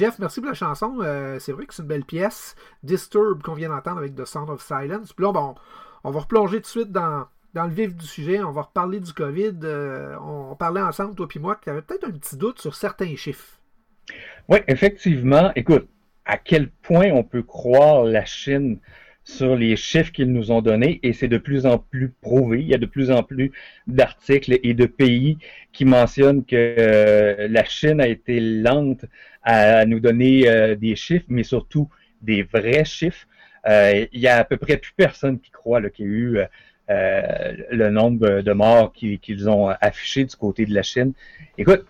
Jeff, merci pour la chanson. Euh, c'est vrai que c'est une belle pièce. Disturb qu'on vient d'entendre avec The Sound of Silence. Puis là, bon, on va replonger tout de suite dans, le vif du sujet. On va reparler du COVID. Euh, on, parlait ensemble, toi et moi, y avait peut-être un petit doute sur certains chiffres. Oui, effectivement. Écoute, à quel point on peut croire la Chine sur les chiffres qu'ils nous ont donnés et c'est de plus en plus prouvé. Il y a de plus en plus d'articles et de pays qui mentionnent que euh, la Chine a été lente à nous donner euh, des chiffres, mais surtout des vrais chiffres. Euh, il y a à peu près plus personne qui croit qu'il y a eu euh, le nombre de morts qu'ils ont affiché du côté de la Chine. Écoute,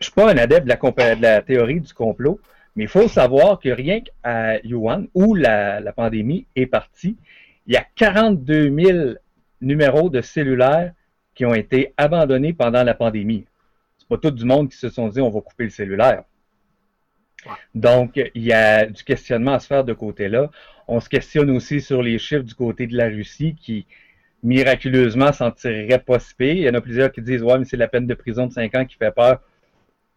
je suis pas un adepte de la, de la théorie du complot, mais il faut savoir que rien qu'à Yuan, où la, la pandémie est partie, il y a 42 000 numéros de cellulaires qui ont été abandonnés pendant la pandémie. Pas tout du monde qui se sont dit on va couper le cellulaire. Donc, il y a du questionnement à se faire de côté-là. On se questionne aussi sur les chiffres du côté de la Russie qui, miraculeusement, s'en tirerait pas si pire. Il y en a plusieurs qui disent Ouais, mais c'est la peine de prison de 5 ans qui fait peur.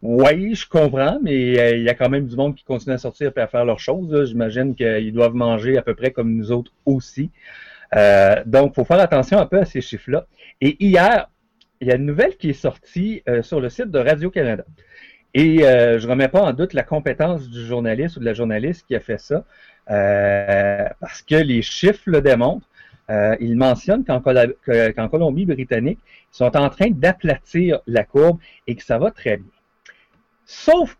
Oui, je comprends, mais euh, il y a quand même du monde qui continue à sortir et à faire leurs choses. J'imagine qu'ils doivent manger à peu près comme nous autres aussi. Euh, donc, il faut faire attention un peu à ces chiffres-là. Et hier, il y a une nouvelle qui est sortie euh, sur le site de Radio-Canada. Et euh, je ne remets pas en doute la compétence du journaliste ou de la journaliste qui a fait ça, euh, parce que les chiffres le démontrent. Euh, il mentionne qu'en, que- Colombie-Britannique, ils sont en train d'aplatir la courbe et que ça va très bien. Sauf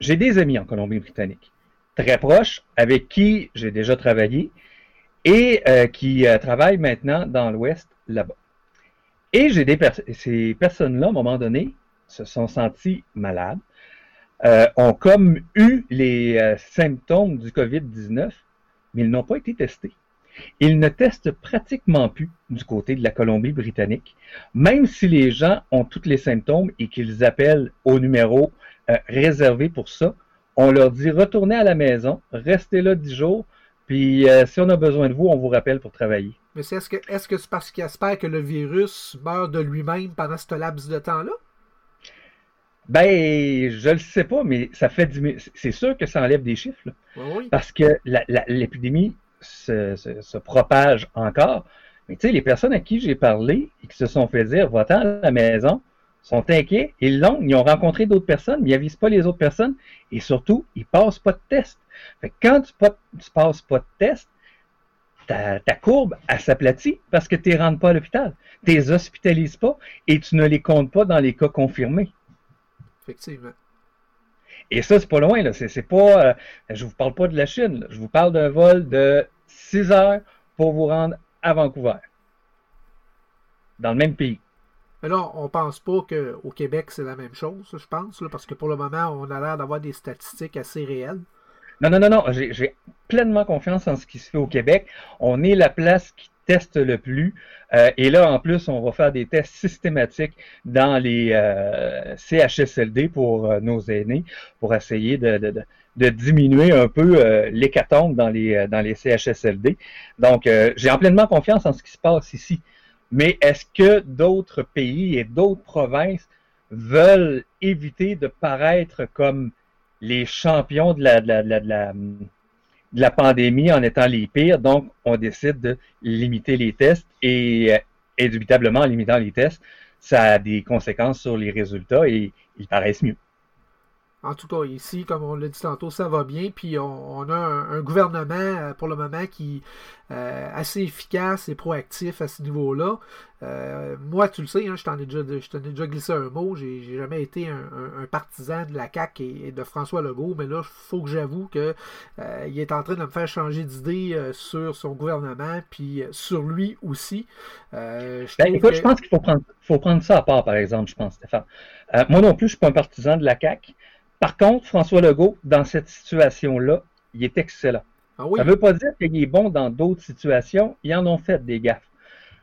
j'ai des amis en Colombie-Britannique, très proches, avec qui j'ai déjà travaillé et qui travaillent maintenant dans l'Ouest là-bas. Et j'ai des pers- ces personnes-là, à un moment donné, se sont senties malades, euh, ont comme eu les euh, symptômes du COVID-19, mais ils n'ont pas été testés. Ils ne testent pratiquement plus du côté de la Colombie-Britannique, même si les gens ont tous les symptômes et qu'ils appellent au numéro euh, réservé pour ça. On leur dit retournez à la maison, restez là 10 jours, puis euh, si on a besoin de vous, on vous rappelle pour travailler. Mais c'est- est-ce que c'est parce qu'il espère que le virus meurt de lui-même pendant ce laps de temps-là? Ben, je le sais pas, mais ça fait c'est sûr que ça enlève des chiffres, là. Oui, oui. parce que l'épidémie se, se- se propage encore. Mais tu sais, les personnes à qui j'ai parlé et qui se sont fait dire va-t'en à la maison sont inquiets. Ils l'ont, ils ont rencontré d'autres personnes, mais ils n'avisent pas les autres personnes et surtout, ils passent pas de test. Fait que quand tu, pas, tu passes pas de test, ta, ta courbe, elle s'aplatit parce que tu ne rentres pas à l'hôpital. Tu les hospitalises pas et tu ne les comptes pas dans les cas confirmés. Effectivement. Et ça, c'est pas loin, là. C'est, c'est pas. euh, je vous parle pas de la Chine, là. Je vous parle d'un vol de 6 heures pour vous rendre à Vancouver. Dans le même pays. Mais là, on pense pas qu'au Québec, c'est la même chose, je pense, là, parce que pour le moment, on a l'air d'avoir des statistiques assez réelles. Non, non, non, non. J'ai, pleinement confiance en ce qui se fait au Québec. On est la place qui teste le plus. Euh, et là, en plus, on va faire des tests systématiques dans les euh, CHSLD pour euh, nos aînés, pour essayer de, de, de, diminuer un peu euh, l'hécatombe dans les, euh, dans les CHSLD. Donc, j'ai en pleinement confiance en ce qui se passe ici. Mais est-ce que d'autres pays et d'autres provinces veulent éviter de paraître comme les champions de la, la, de la, de la, de la pandémie en étant les pires. Donc, on décide de limiter les tests et, euh, indubitablement, en limitant les tests, ça a des conséquences sur les résultats et ils paraissent mieux. En tout cas, ici, comme on l'a dit tantôt, ça va bien. Puis on, on a un, un gouvernement euh, pour le moment qui est euh, assez efficace et proactif à ce niveau-là. Euh, moi, tu le sais, hein, je t'en ai ai déjà glissé un mot. J'ai jamais été un, un- un partisan de la CAQ et, et de François Legault, mais là, il faut que j'avoue que euh, il est en train de me faire changer d'idée sur son gouvernement, puis sur lui aussi. Je Ben, écoute, que- je pense qu'il faut prendre, faut prendre ça à part, par exemple, je pense, Stéphane. Moi non plus, je suis pas un partisan de la CAQ. Par contre, François Legault, dans cette situation-là, il est excellent. Ah oui, Ça ne veut pas dire qu'il est bon dans d'autres situations. Ils en ont fait des gaffes.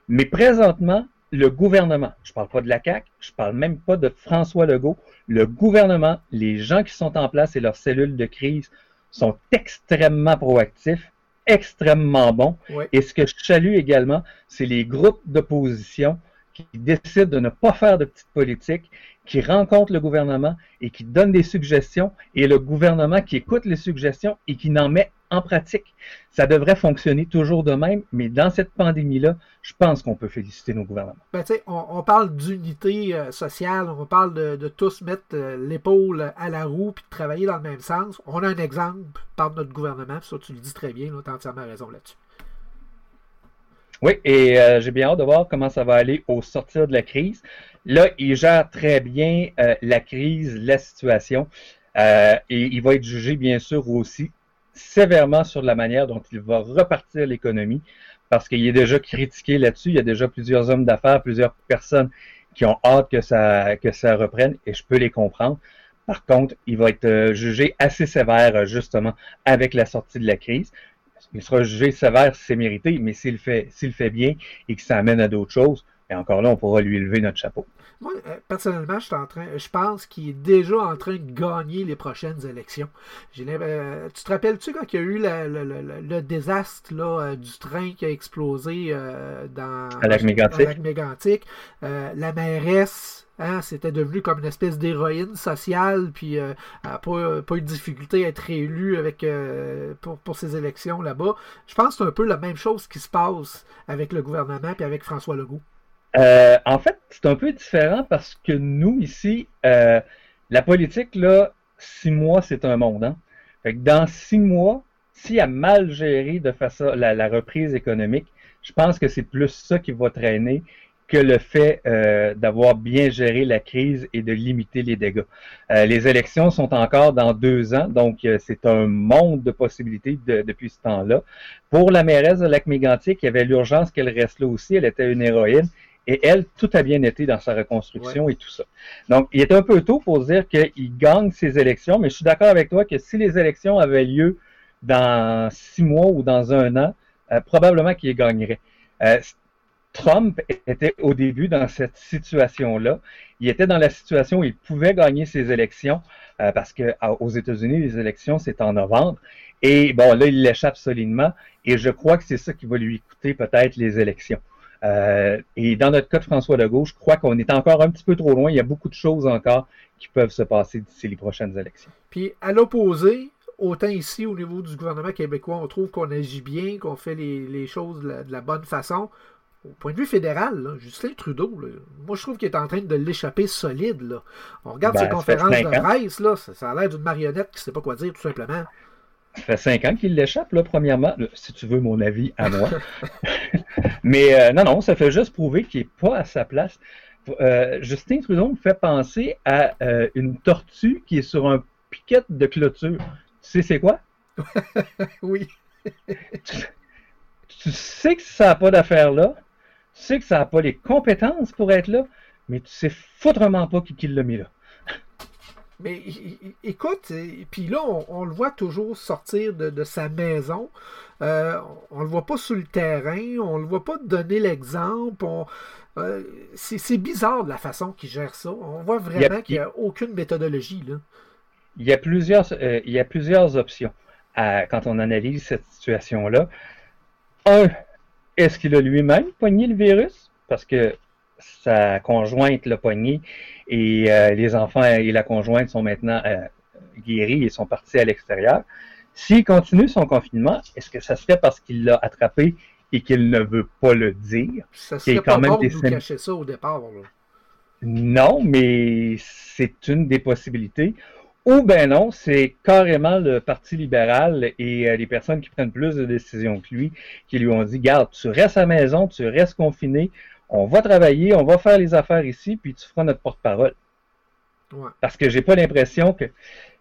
Mais présentement, le gouvernement, je ne parle pas de la CAQ, je ne parle même pas de François Legault, le gouvernement, les gens qui sont en place et leurs cellules de crise sont extrêmement proactifs, extrêmement bons. Et ce que je salue également, c'est les groupes d'opposition qui décident de ne pas faire de petite politique, qui rencontrent le gouvernement et qui donnent des suggestions, et le gouvernement qui écoute les suggestions et qui n'en met en pratique. Ça devrait fonctionner toujours de même, mais dans cette pandémie-là, je pense qu'on peut féliciter nos gouvernements. Ben, on, on parle d'unité euh, sociale, on parle de, tous mettre euh, l'épaule à la roue puis de travailler dans le même sens. On a un exemple par notre gouvernement, ça, tu le dis très bien, tu as entièrement raison là-dessus. Oui, et euh, j'ai bien hâte de voir comment ça va aller au sortir de la crise. Là, il gère très bien euh, la crise, la situation, euh, et il va être jugé, bien sûr, aussi sévèrement sur la manière dont il va repartir l'économie, parce qu'il est déjà critiqué là-dessus. Il y a déjà plusieurs hommes d'affaires, plusieurs personnes qui ont hâte que ça, que ça reprenne, et je peux les comprendre. Par contre, il va être jugé assez sévère, justement, avec la sortie de la crise. Il sera jugé sévère si c'est mérité, mais s'il fait, s'il fait bien et que ça amène à d'autres choses, et encore là, on pourra lui lever notre chapeau. Moi, euh, personnellement, je, suis en train, je pense qu'il est déjà en train de gagner les prochaines élections. Euh, tu te rappelles-tu quand il y a eu la- le, désastre là, euh, du train qui a explosé euh, dans À? Euh, la mairesse, hein, c'était devenu comme une espèce d'héroïne sociale, puis euh, elle n'a pas, pas eu de difficulté à être réélue avec, euh, pour, pour ces élections là-bas. Je pense que c'est un peu la même chose qui se passe avec le gouvernement et avec François Legault. Euh, en fait, c'est un peu différent parce que nous, ici, euh, la politique, là, six mois, c'est un monde. Hein? Fait que dans six mois, s'il a mal géré de ça, la, la reprise économique, je pense que c'est plus ça qui va traîner que le fait euh, d'avoir bien géré la crise et de limiter les dégâts. Euh, les élections sont encore dans deux ans, donc euh, c'est un monde de possibilités de- depuis ce temps-là. Pour la mairesse de Lac-Mégantic, il y avait l'urgence qu'elle reste là aussi. Elle était une héroïne. Et elle, tout a bien été dans sa reconstruction et tout ça. Donc, il est un peu tôt pour dire qu'il gagne ses élections, mais je suis d'accord avec toi que si les élections avaient lieu dans six mois ou dans un an, euh, probablement qu'il gagnerait. Euh, Trump était au début dans cette situation-là. Il était dans la situation où il pouvait gagner ses élections euh, parce que à- aux États-Unis, les élections, c'est en novembre. Et bon, là, il l'échappe solidement. Et je crois que c'est ça qui va lui coûter peut-être les élections. Euh, et dans notre cas de François Legault, je crois qu'on est encore un petit peu trop loin. Il y a beaucoup de choses encore qui peuvent se passer d'ici les prochaines élections. Puis à l'opposé, autant ici au niveau du gouvernement québécois, on trouve qu'on agit bien, qu'on fait les, les choses de la, de la bonne façon. Au point de vue fédéral, là, Justin Trudeau, là, moi je trouve qu'il est en train de l'échapper solide. Là. On regarde Ben, ses conférences de presse, là, ça, ça a l'air d'une marionnette qui ne sait pas quoi dire, tout simplement. Ça fait cinq ans qu'il l'échappe, là, premièrement, Là, si tu veux mon avis à moi. Mais euh, non, non, ça fait juste prouver qu'il n'est pas à sa place. Euh, Justin Trudeau me fait penser à euh, une tortue qui est sur un piquet de clôture. Tu sais c'est quoi? Oui. Tu sais que ça n'a pas d'affaire là. Tu sais que ça n'a pas les compétences pour être là, mais tu sais foutrement pas qui, qui l'a mis là. Mais écoute, et- puis là, on, on le voit toujours sortir de, de sa maison. Euh, on le voit pas sur le terrain, on le voit pas donner l'exemple. euh, c'est bizarre de la façon qu'il gère ça. On voit vraiment qu'il n'y a aucune méthodologie. Là. Il y a plusieurs, euh, il y a plusieurs options à- quand on analyse cette situation-là. Un, est-ce qu'il a lui-même pogné le virus? Parce que sa conjointe l'a pogné et euh, les enfants et la conjointe sont maintenant euh, guéris et sont partis à l'extérieur. S'il continue son confinement, est-ce que ça se fait parce qu'il l'a attrapé et qu'il ne veut pas le dire? Ça serait quand pas même bon de des nous sym- cacher ça au départ. là. Non, mais c'est une des possibilités. Ou ben non, c'est carrément le Parti libéral et euh, les personnes qui prennent plus de décisions que lui qui lui ont dit Garde, tu restes à la maison, tu restes confiné, on va travailler, on va faire les affaires ici, puis tu feras notre porte-parole. Ouais. Parce que j'ai pas l'impression que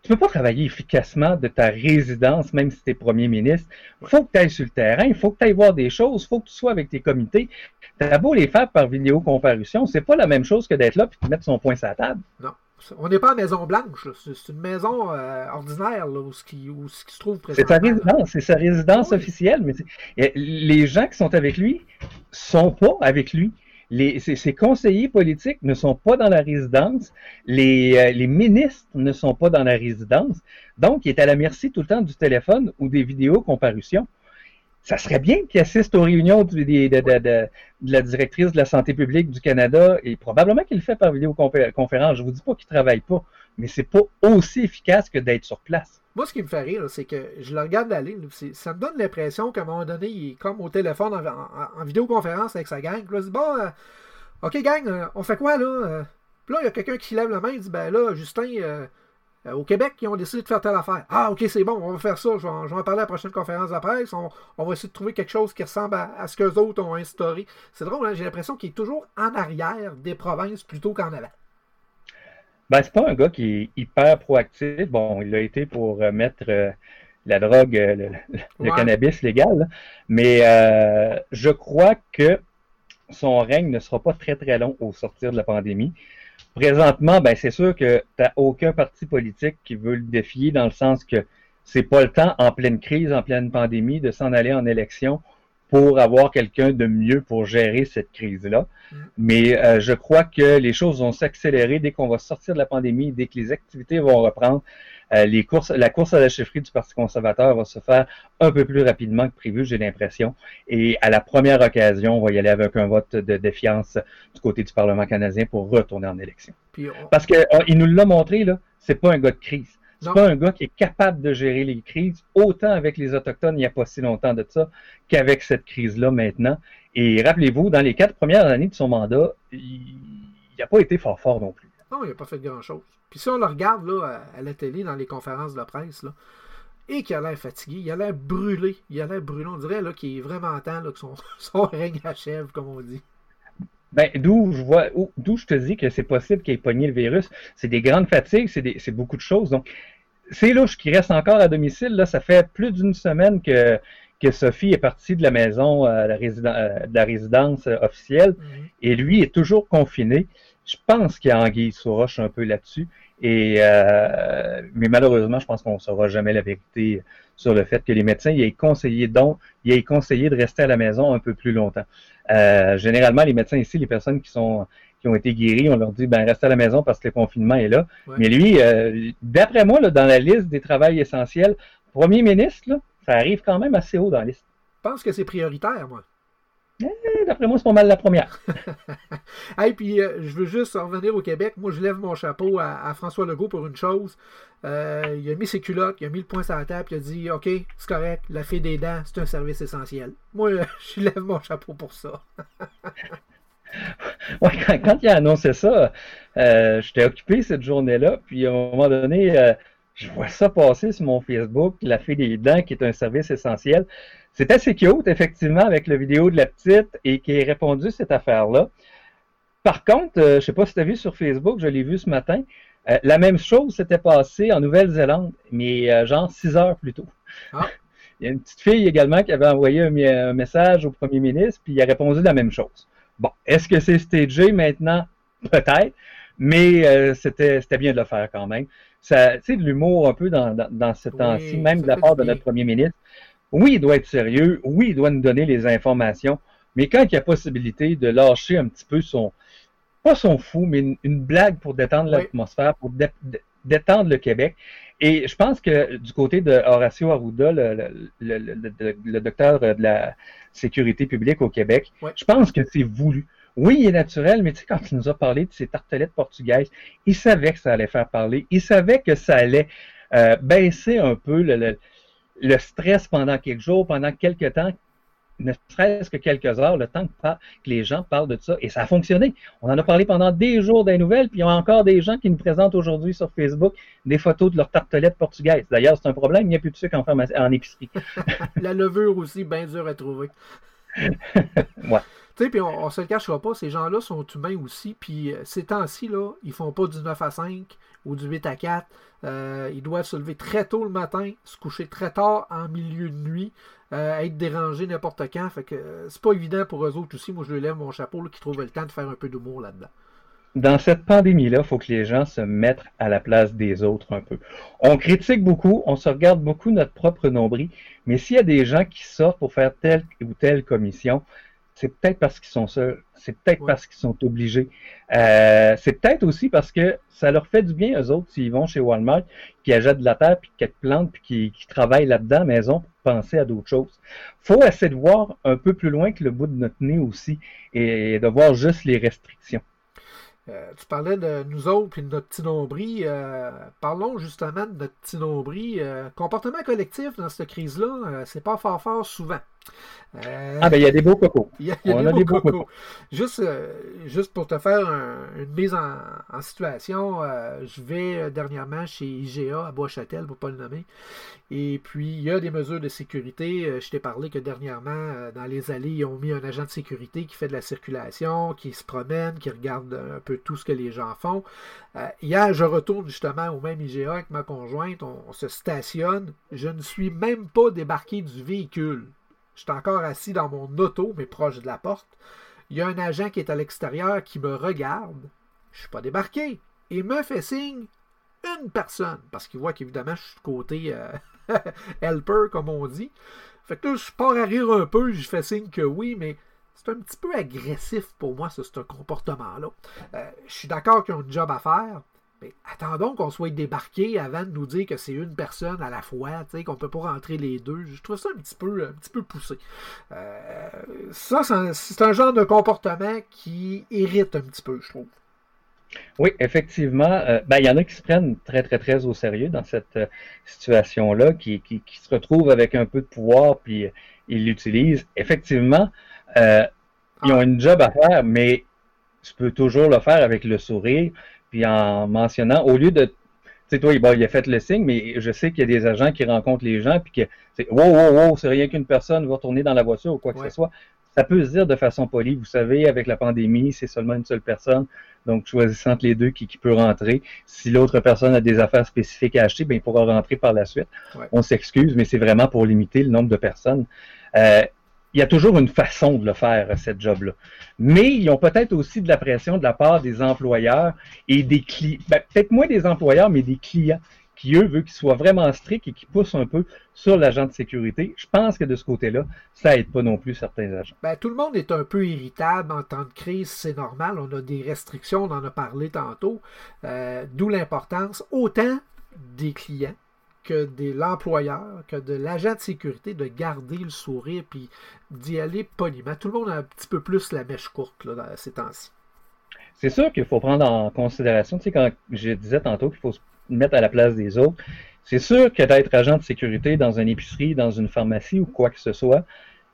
tu peux pas travailler efficacement de ta résidence, même si tu es premier ministre. Il faut que tu ailles sur le terrain, il faut que tu ailles voir des choses, il faut que tu sois avec tes comités. T'as beau les faire par vidéocomparution, c'est pas la même chose que d'être là et de mettre son point sur la table. Non. On n'est pas à Maison Blanche. C'est une maison euh, ordinaire là, où, ce qui, où ce qui se trouve C'est sa résidence, c'est sa résidence Oui. officielle. Mais les gens qui sont avec lui sont pas avec lui. Les, ses, ses conseillers politiques ne sont pas dans la résidence. Les, euh, les ministres ne sont pas dans la résidence. Donc, il est à la merci tout le temps du téléphone ou des vidéos comparutions. Ça serait bien qu'il assiste aux réunions de, la directrice de la santé publique du Canada et probablement qu'il le fait par vidéoconférence. Je vous dis pas qu'il travaille pas, mais c'est pas aussi efficace que d'être sur place. Moi, ce qui me fait rire, c'est que je le regarde aller. ça me donne l'impression qu'à un moment donné, il est comme au téléphone en, en- en vidéoconférence avec sa gang. Là, Bon, euh, OK, gang, euh, on fait quoi là? Euh, Puis là, il y a quelqu'un qui lève la main et dit Ben là, Justin, euh, au Québec, ils ont décidé de faire telle affaire. Ah, OK, c'est bon, on va faire ça. Je vais, en- je vais en parler à la prochaine conférence de presse. On, on va essayer de trouver quelque chose qui ressemble à, à ce qu'eux autres ont instauré. C'est drôle, hein, j'ai l'impression qu'il est toujours en arrière des provinces plutôt qu'en avant. Ben, c'est pas un gars qui est hyper proactif. Bon, il a été pour euh, mettre euh, la drogue, le, le- le Ouais. cannabis légal, là. mais euh, je crois que son règne ne sera pas très très long au sortir de la pandémie. Présentement, ben, c'est sûr que tu aucun parti politique qui veut le défier dans le sens que c'est pas le temps en pleine crise, en pleine pandémie, de s'en aller en élection pour avoir quelqu'un de mieux pour gérer cette crise-là. Mais euh, je crois que les choses vont s'accélérer dès qu'on va sortir de la pandémie, dès que les activités vont reprendre. Euh, les courses, la course à la chefferie du Parti conservateur va se faire un peu plus rapidement que prévu, j'ai l'impression. Et à la première occasion, on va y aller avec un vote de défiance du côté du Parlement canadien pour retourner en élection. Parce qu'il nous l'a montré, là, c'est pas un gars de crise. C'est pas un gars qui est capable de gérer les crises, autant avec les Autochtones il n'y a pas si longtemps de ça, qu'avec cette crise-là maintenant. Et rappelez-vous, dans les quatre premières années de son mandat, il n'a pas été fort fort non plus. Non, il n'a pas fait grand-chose. Puis si on le regarde là, à, à la télé, dans les conférences de presse, là, et qu'il a l'air fatigué, il a l'air brûlé. Il a l'air brûlé. On dirait là, qu'il est vraiment temps là, que son, son règne achève, comme on dit. Ben, d'où je vois, où- d'où je te dis que c'est possible qu'il ait pogné le virus. C'est des grandes fatigues, c'est des- c'est beaucoup de choses. Donc, c'est louche qui reste encore à domicile. Là, ça fait plus d'une semaine que, que Sophie est partie de la maison, euh, la euh, de la résidence euh, officielle, Mhm. et lui est toujours confiné. Je pense qu'il y a anguille roche un peu là-dessus. Et euh, mais malheureusement, je pense qu'on ne saura jamais la vérité sur le fait que les médecins y aient conseillé donc, y aient conseillé de rester à la maison un peu plus longtemps. Euh, généralement, les médecins ici, les personnes qui sont qui ont été guéries, on leur dit ben restez à la maison parce que le confinement est là. Ouais. Mais lui, euh, d'après moi, là, dans la liste des travails essentiels, premier ministre, là, ça arrive quand même assez haut dans la liste. Je pense que c'est prioritaire, moi. Eh, D'après moi, c'est pas mal la première. Hey, puis euh, je veux juste revenir au Québec. Moi, je lève mon chapeau à, à François Legault pour une chose. Euh, il a mis ses culottes, il a mis le poing sur la table, il a dit OK, c'est correct, la fée des dents, c'est un service essentiel. Moi, euh, je lève mon chapeau pour ça. Ouais, quand, quand il a annoncé ça, j'étais occupé cette journée-là, puis à un moment donné, je vois ça passer sur mon Facebook, la fée des dents, qui est un service essentiel. C'est assez cute, effectivement, avec la vidéo de la petite et qui a répondu cette affaire-là. Par contre, euh, je sais pas si tu as vu sur Facebook, je l'ai vu ce matin, euh, la même chose s'était passée en Nouvelle-Zélande, mais euh, genre six heures plus tôt. Ah. Il y a une petite fille également qui avait envoyé un, message au premier ministre, puis il a répondu la même chose. Bon, est-ce que c'est stagé maintenant? Peut-être, mais c'était bien de le faire quand même. Sais, de l'humour un peu dans, dans, dans ce Oui, temps-ci, même de la part de notre premier ministre. Oui, il doit être sérieux. Oui, il doit nous donner les informations. Mais quand il y a possibilité de lâcher un petit peu son, pas son fou, mais une, une blague pour détendre Oui. l'atmosphère, pour dé- dé- détendre le Québec. Et je pense que du côté de Horacio Arruda, le, le, le, le- le- le docteur de la sécurité publique au Québec, Oui. je pense que c'est voulu. Oui, il est naturel, mais tu sais, quand il nous a parlé de ces tartelettes portugaises, il savait que ça allait faire parler. Il savait que ça allait euh, baisser un peu le, le, stress pendant quelques jours, pendant quelques temps, ne serait-ce que quelques heures, le temps que les gens parlent de ça. Et ça a fonctionné. On en a parlé pendant des jours des nouvelles, puis il y a encore des gens qui nous présentent aujourd'hui sur Facebook des photos de leurs tartelettes portugaises. D'ailleurs, c'est un problème, il n'y a plus de sucre en, pharmacie, en épicerie. La levure aussi, bien dure à trouver. Ouais. Puis on, on se le cachera pas, ces gens-là sont humains aussi, puis euh, ces temps-ci, là, ils font pas du 9 à 5 ou du 8 à 4. Euh, ils doivent se lever très tôt le matin, se coucher très tard en milieu de nuit, euh, être dérangés n'importe quand. Fait que c'est pas évident pour eux autres aussi. Moi, je leur lève mon chapeau qui trouvent le temps de faire un peu d'humour là-dedans. Dans cette pandémie-là, il faut que les gens se mettent à la place des autres un peu. On critique beaucoup, on se regarde beaucoup notre propre nombril, mais s'il y a des gens qui sortent pour faire telle ou telle commission, c'est peut-être parce qu'ils sont seuls, c'est peut-être Ouais. parce qu'ils sont obligés. Euh, c'est peut-être aussi parce que ça leur fait du bien, eux autres, s'ils vont chez Walmart, qui achètent de la terre, puis quelques plantes, puis qui, qui travaillent là-dedans à la maison pour penser à d'autres choses. faut essayer de voir un peu plus loin que le bout de notre nez aussi, et de voir juste les restrictions. Euh, tu parlais de nous autres et de notre petit nombril. Euh, parlons justement de notre petit nombril. Euh, comportement collectif dans cette crise-là, c'est pas fort fort souvent. Euh, Ah ben il y a des beaux cocos. Il y a, il y a On des a beaux des beaux cocos. Juste, euh, juste pour te faire un- une mise en, en situation, euh, je vais dernièrement chez IGA à Bois-Châtel, pour ne pas le nommer. Et puis, il y a des mesures de sécurité. Je t'ai parlé que dernièrement, dans les allées, ils ont mis un agent de sécurité qui fait de la circulation, qui se promène, qui regarde un peu tout ce que les gens font. Hier, je retourne justement au même IGA avec ma conjointe. On, on se stationne. Je ne suis même pas débarqué du véhicule. Je suis encore assis dans mon auto, mais proche de la porte. Il y a un agent qui est à l'extérieur qui me regarde. Je suis pas débarqué. Et me fait signe une personne. Parce qu'il voit qu'évidemment, je suis du côté euh, helper, comme on dit. Fait que là, je pars à rire un peu. Je fais signe que oui, mais c'est un petit peu agressif pour moi, ce, comportement-là. Euh, je suis d'accord qu'ils ont un job à faire. Mais attendons qu'on soit débarqué avant de nous dire que c'est une personne à la fois, tu sais, qu'on peut pas rentrer les deux. Je trouve ça un petit peu, un petit peu poussé. Euh, ça, c'est un, genre de comportement qui irrite un petit peu, je trouve. Oui, effectivement. euh, ben, il y en a qui se prennent très, très, très au sérieux dans cette euh, situation-là, qui, qui, qui se retrouvent avec un peu de pouvoir, puis ils l'utilisent. Effectivement, ils ont une job à faire, mais tu peux toujours le faire avec le sourire, puis en mentionnant, au lieu de, tu sais, toi, bon, il a fait le signe, mais je sais qu'il y a des agents qui rencontrent les gens, puis que c'est, wow, wow, wow, c'est rien qu'une personne va tourner dans la voiture ou quoi que Ouais. ce soit. ça peut se dire de façon polie. Vous savez, avec la pandémie, c'est seulement une seule personne. Donc, choisissant entre les deux qui, qui peut rentrer. Si l'autre personne a des affaires spécifiques à acheter, ben, il pourra rentrer par la suite. Ouais. On s'excuse, mais c'est vraiment pour limiter le nombre de personnes. Euh, il y a toujours une façon de le faire, cette job-là. Mais ils ont peut-être aussi de la pression de la part des employeurs et des clients. Peut-être moins des employeurs, mais des clients qui, eux, veulent qu'ils soient vraiment stricts et qui poussent un peu sur l'agent de sécurité. Je pense que de ce côté-là, ça aide pas non plus certains agents. Ben, tout le monde est un peu irritable en temps de crise, c'est normal. On a des restrictions, on en a parlé tantôt. Euh, D'où l'importance autant des clients que de l'employeur, que de l'agent de sécurité, de garder le sourire puis d'y aller poliment. Tout le monde a un petit peu plus la mèche courte dans ces temps-ci. C'est sûr qu'il faut prendre en considération, tu sais, quand je disais tantôt qu'il faut se mettre à la place des autres, c'est sûr que d'être agent de sécurité dans une épicerie, dans une pharmacie ou quoi que ce soit,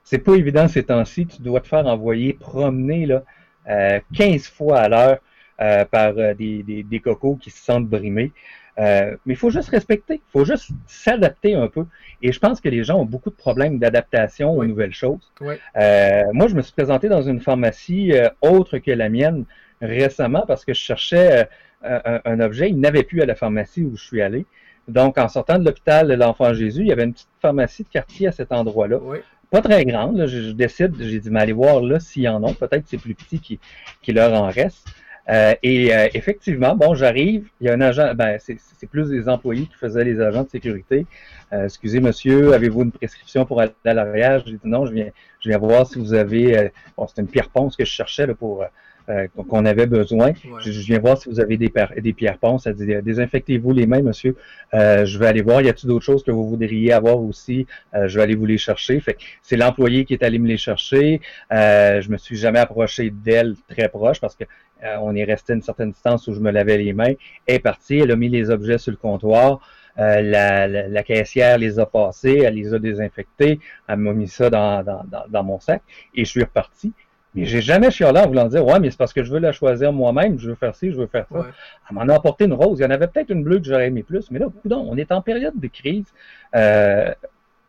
c'est pas évident ces temps-ci. Tu dois te faire envoyer promener là, euh, 15 fois à l'heure euh, par euh, des cocos qui se sentent brimés. Euh, mais il faut juste respecter, il faut juste s'adapter un peu. Et je pense que les gens ont beaucoup de problèmes d'adaptation aux Oui. nouvelles choses. Oui. Euh, moi, je me suis présenté dans une pharmacie euh, autre que la mienne récemment parce que je cherchais un, un objet. Il n'avait plus à la pharmacie où je suis allé. Donc, en sortant de l'hôpital de l'Enfant Jésus, il y avait une petite pharmacie de quartier à cet endroit-là. Oui. Pas très grande. là. Je, je décide, j'ai dit, mais allez voir là s'il y en a. Peut-être que c'est plus petit qui, qui leur en reste. Euh, et euh, effectivement, bon, j'arrive, il y a un agent, ben, c'est c'est plus des employés qui faisaient les agents de sécurité. Euh, excusez, monsieur, avez-vous une prescription pour aller à l'arrière? J'ai dit non, je viens, je viens voir si vous avez, bon, c'était une pierre ponce que je cherchais là, pour, euh, qu'on avait besoin. Ouais. Je, je viens voir si vous avez des, des pierres ponces. Elle dit, désinfectez-vous les mains, monsieur. Euh, je vais aller voir, y a-t-il d'autres choses que vous voudriez avoir aussi? Euh, je vais aller vous les chercher. Fait c'est l'employé qui est allé me les chercher. Euh, je me suis jamais approché d'elle très proche parce que euh, on est resté à une certaine distance où je me lavais les mains. Elle est partie, elle a mis les objets sur le comptoir. Euh, la, la, la caissière les a passés, elle les a désinfectés, elle m'a mis ça dans, dans, dans, dans mon sac et je suis reparti. Mais j'ai jamais chialé en voulant dire Ouais, mais c'est parce que je veux la choisir moi-même, je veux faire ci, je veux faire ça. Ouais. Elle m'en a apporté une rose. Il y en avait peut-être une bleue que j'aurais aimé plus, mais là, coudonc, on est en période de crise. Euh,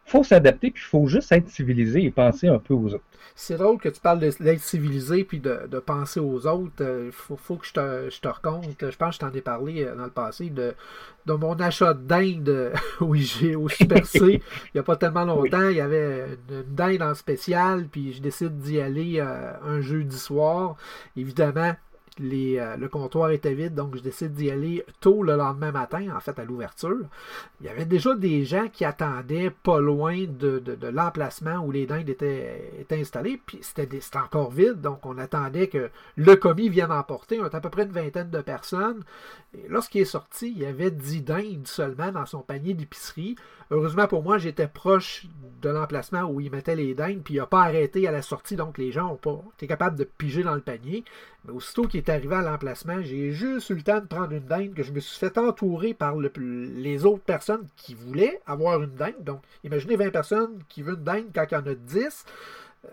faut s'adapter, puis il faut juste être civilisé et penser un peu aux autres. C'est drôle que tu parles d'être civilisé puis de, de penser aux autres. Il faut, faut que je te, je te raconte. Je pense que je t'en ai parlé euh, dans le passé de, de mon achat de dinde euh, oui, j'ai au Super C. il n'y a pas tellement longtemps. Il y avait une, une dinde en spécial, puis je décide d'y aller euh, un jeudi soir. Évidemment, euh, le comptoir était vide, donc je décide d'y aller tôt le lendemain matin, en fait, à l'ouverture. Il y avait déjà des gens qui attendaient pas loin de, l'emplacement où les dindes étaient, installées, puis c'était encore vide, donc on attendait que le commis vienne emporter. On était à peu près une vingtaine de personnes. Lorsqu'il est sorti, il y avait 10 dindes seulement dans son panier d'épicerie. Heureusement pour moi, j'étais proche de l'emplacement où il mettait les dindes, puis il n'a pas arrêté à la sortie, donc les gens ont pas été capables de piger dans le panier. Mais aussitôt qu'il est arrivé à l'emplacement, j'ai juste eu le temps de prendre une dinde que je me suis fait entourer par le- les autres personnes qui voulaient avoir une dinde. Donc, imaginez 20 personnes qui veulent une dinde quand il y en a 10.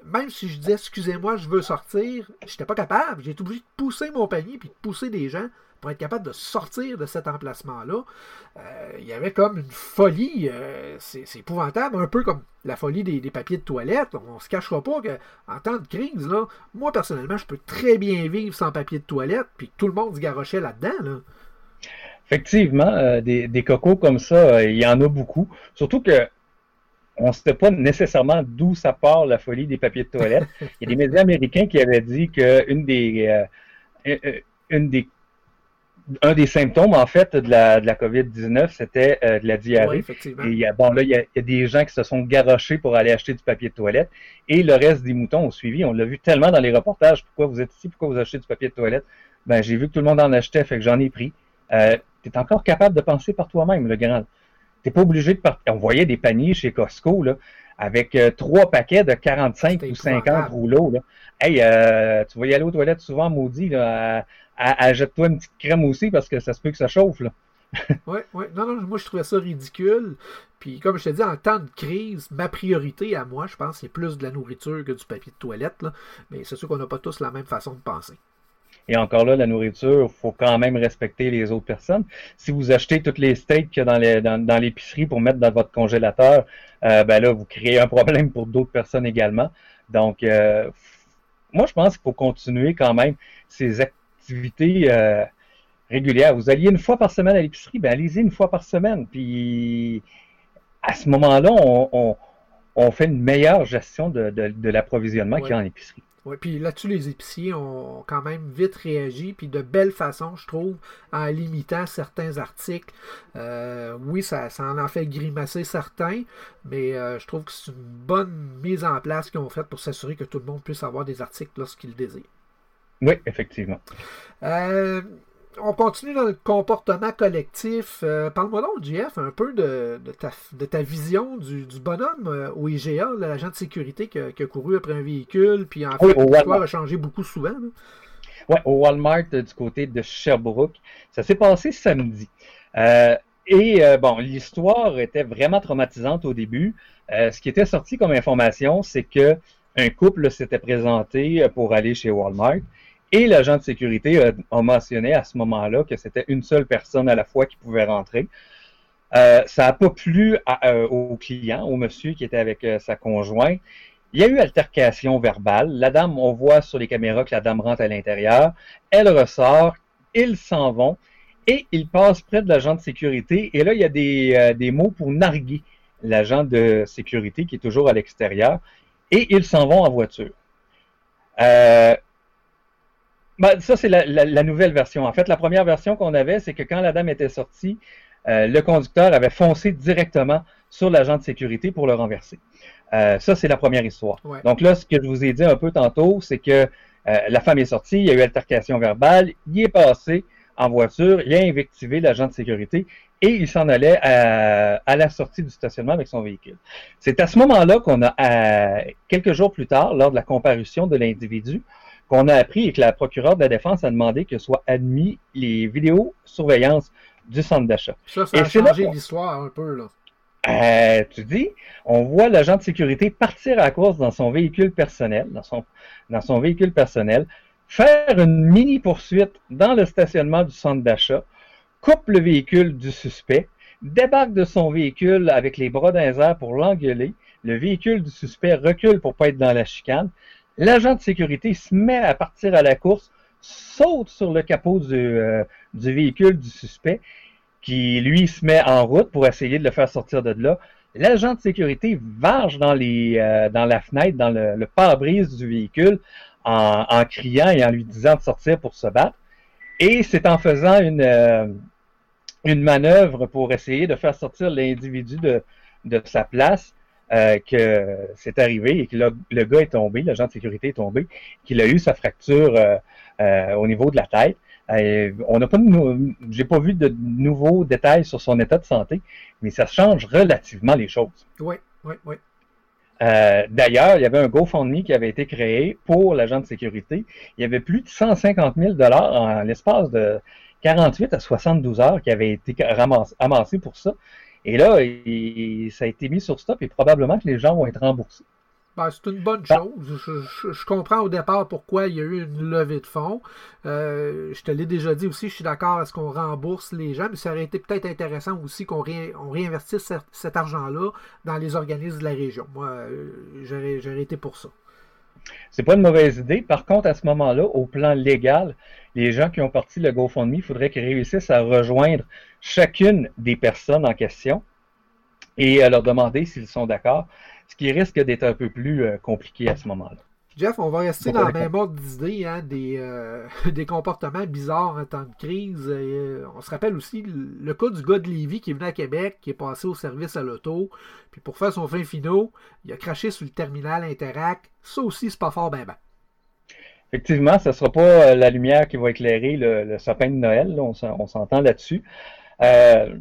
Même si je disais excusez-moi, je veux sortir, j'étais pas capable. J'ai été obligé de pousser mon panier puis de pousser des gens pour être capable de sortir de cet emplacement-là. Euh, il y avait comme une folie, euh, c'est épouvantable, un peu comme la folie des, des papiers de toilette. On se cachera pas qu'en temps de crise, là, moi personnellement, je peux très bien vivre sans papier de toilette, puis tout le monde se garochait là-dedans. Là. Effectivement, euh, des, des cocos comme ça, il y en a beaucoup. Surtout que on ne sait pas nécessairement d'où ça part la folie des papiers de toilette. Il y a des médias américains qui avaient dit qu'une des, euh, une des, un des symptômes en fait de la, de la COVID-19, c'était euh, de la Oui, diarrhée. effectivement. Et il y a, bon, là, il y, a, il y a des gens qui se sont garochés pour aller acheter du papier de toilette. Et le reste des moutons ont suivi. On l'a vu tellement dans les reportages. Pourquoi vous êtes ici? Pourquoi vous achetez du papier de toilette? Ben, j'ai vu que tout le monde en achetait, fait que j'en ai pris. Euh, tu es encore capable de penser par toi-même, le grand. T'es pas obligé de partir. On voyait des paniers chez Costco, là, avec euh, trois paquets de 45 C'était ou 50 épouvantable. rouleaux, là. Hey, euh, tu vas y aller aux toilettes souvent, maudit, là. Jette-toi une petite crème aussi parce que ça se peut que ça chauffe, là. Oui, oui. Non, non, moi je trouvais ça ridicule. Puis comme je te dis, en temps de crise, ma priorité à moi, je pense, c'est plus de la nourriture que du papier de toilette. Là. Mais c'est sûr qu'on n'a pas tous la même façon de penser. Et encore là, la nourriture, faut quand même respecter les autres personnes. Si vous achetez toutes les steaks qu'il y a dans, les, dans, dans l'épicerie pour mettre dans votre congélateur, euh, ben là, vous créez un problème pour d'autres personnes également. Donc, euh, moi, je pense qu'il faut continuer quand même ces activités euh, régulières. Vous alliez une fois par semaine à l'épicerie, ben allez-y une fois par semaine. Puis, à ce moment-là, on, on- on fait une meilleure gestion de, de- de l'approvisionnement Ouais. qu'il y a en épicerie. Ouais, puis là-dessus, les épiciers ont quand même vite réagi, puis de belle façon, je trouve, en limitant certains articles. Euh, oui, ça, ça en a fait grimacer certains, mais euh, je trouve que c'est une bonne mise en place qu'ils ont faite pour s'assurer que tout le monde puisse avoir des articles lorsqu'il le désire. Oui, effectivement. Euh, on continue dans le comportement collectif. Euh, Parle-moi donc, JF, un peu de, de ta, de ta vision du, du bonhomme euh, au IGA, l'agent de sécurité qui a, qui a couru après un véhicule, puis en fait, Oui, l'histoire a changé beaucoup souvent. là. Ouais, au Walmart du côté de Sherbrooke. Ça s'est passé samedi. Euh, et euh, bon, l'histoire était vraiment traumatisante au début. Euh, ce qui était sorti comme information, c'est que un couple s'était présenté pour aller chez Walmart et l'agent de sécurité a, mentionné à ce moment-là que c'était une seule personne à la fois qui pouvait rentrer. Euh, ça n'a pas plu euh, au client, au monsieur qui était avec euh, sa conjointe. Il y a eu altercation verbale. La dame, on voit sur les caméras que la dame rentre à l'intérieur. Elle ressort. Ils s'en vont. Et ils passent près de l'agent de sécurité. Et là, il y a des, des mots pour narguer l'agent de sécurité qui est toujours à l'extérieur. Et ils s'en vont en voiture. Ben, ça, c'est la, la- la nouvelle version. En fait, la première version qu'on avait, c'est que quand la dame était sortie, euh, le conducteur avait foncé directement sur l'agent de sécurité pour le renverser. Euh, ça, c'est la première histoire. Ouais. Donc là, ce que je vous ai dit un peu tantôt, c'est que euh, la femme est sortie, il y a eu altercation verbale, il est passé en voiture, il a invectivé l'agent de sécurité et il s'en allait à, à la sortie du stationnement avec son véhicule. C'est à ce moment-là qu'on a, euh, quelques jours plus tard, lors de la comparution de l'individu, qu'on a appris et que la procureure de la défense a demandé que soient admis les vidéos surveillance du centre d'achat. Ça, ça Et a changé l'histoire un peu. Là. Euh, tu dis, on voit l'agent de sécurité partir à la course dans son véhicule personnel, dans son, dans son véhicule personnel, faire une mini poursuite dans le stationnement du centre d'achat, coupe le véhicule du suspect, débarque de son véhicule avec les bras les airs pour l'engueuler, le véhicule du suspect recule pour pas être dans la chicane, l'agent de sécurité se met à partir à la course, saute sur le capot du, euh, du véhicule du suspect, qui lui se met en route pour essayer de le faire sortir de là. L'agent de sécurité varge dans, les, euh, dans la fenêtre, dans le, pare-brise du véhicule, en, en criant et en lui disant de sortir pour se battre. Et c'est en faisant une, euh, une manœuvre pour essayer de faire sortir l'individu de, de sa place euh, que c'est arrivé et que le, le gars est tombé, l'agent de sécurité est tombé, qu'il a eu sa fracture euh, euh, au niveau de la tête. On n'a pas j'ai pas vu de nouveaux détails sur son état de santé, mais ça change relativement les choses. Oui, oui, oui. Euh, D'ailleurs, il y avait un GoFundMe qui avait été créé pour l'agent de sécurité. Il y avait plus de 150 000 dollars en l'espace de 48 à 72 heures qui avaient été amassés pour ça. Et là, il- ça a été mis sur stop et probablement que les gens vont être remboursés. Ben, c'est une bonne Ah. chose. Je, je- je comprends au départ pourquoi il y a eu une levée de fonds. Euh, je te l'ai déjà dit aussi, je suis d'accord à ce qu'on rembourse les gens, mais ça aurait été peut-être intéressant aussi qu'on ré- on réinvestisse cet, cet argent-là dans les organismes de la région. Moi, euh, j'aurais été pour ça. C'est pas une mauvaise idée. Par contre, à ce moment-là, au plan légal, les gens qui ont parti le GoFundMe, il faudrait qu'ils réussissent à rejoindre chacune des personnes en question et à leur demander s'ils sont d'accord, ce qui risque d'être un peu plus euh, compliqué à ce moment-là. Jeff, on va rester dans le même ordre d'idée, hein, des, euh, des comportements bizarres en temps de crise. Euh, on se rappelle aussi le, cas du gars de Lévis qui est venu à Québec, qui est passé au service à l'auto, puis pour faire son fin finaux, il a craché sur le terminal Interac. Ça aussi, c'est pas fort ben ben. Effectivement, ce ne sera pas euh, la lumière qui va éclairer le, le sapin de Noël, là, on s'en- on s'entend là-dessus. Euh,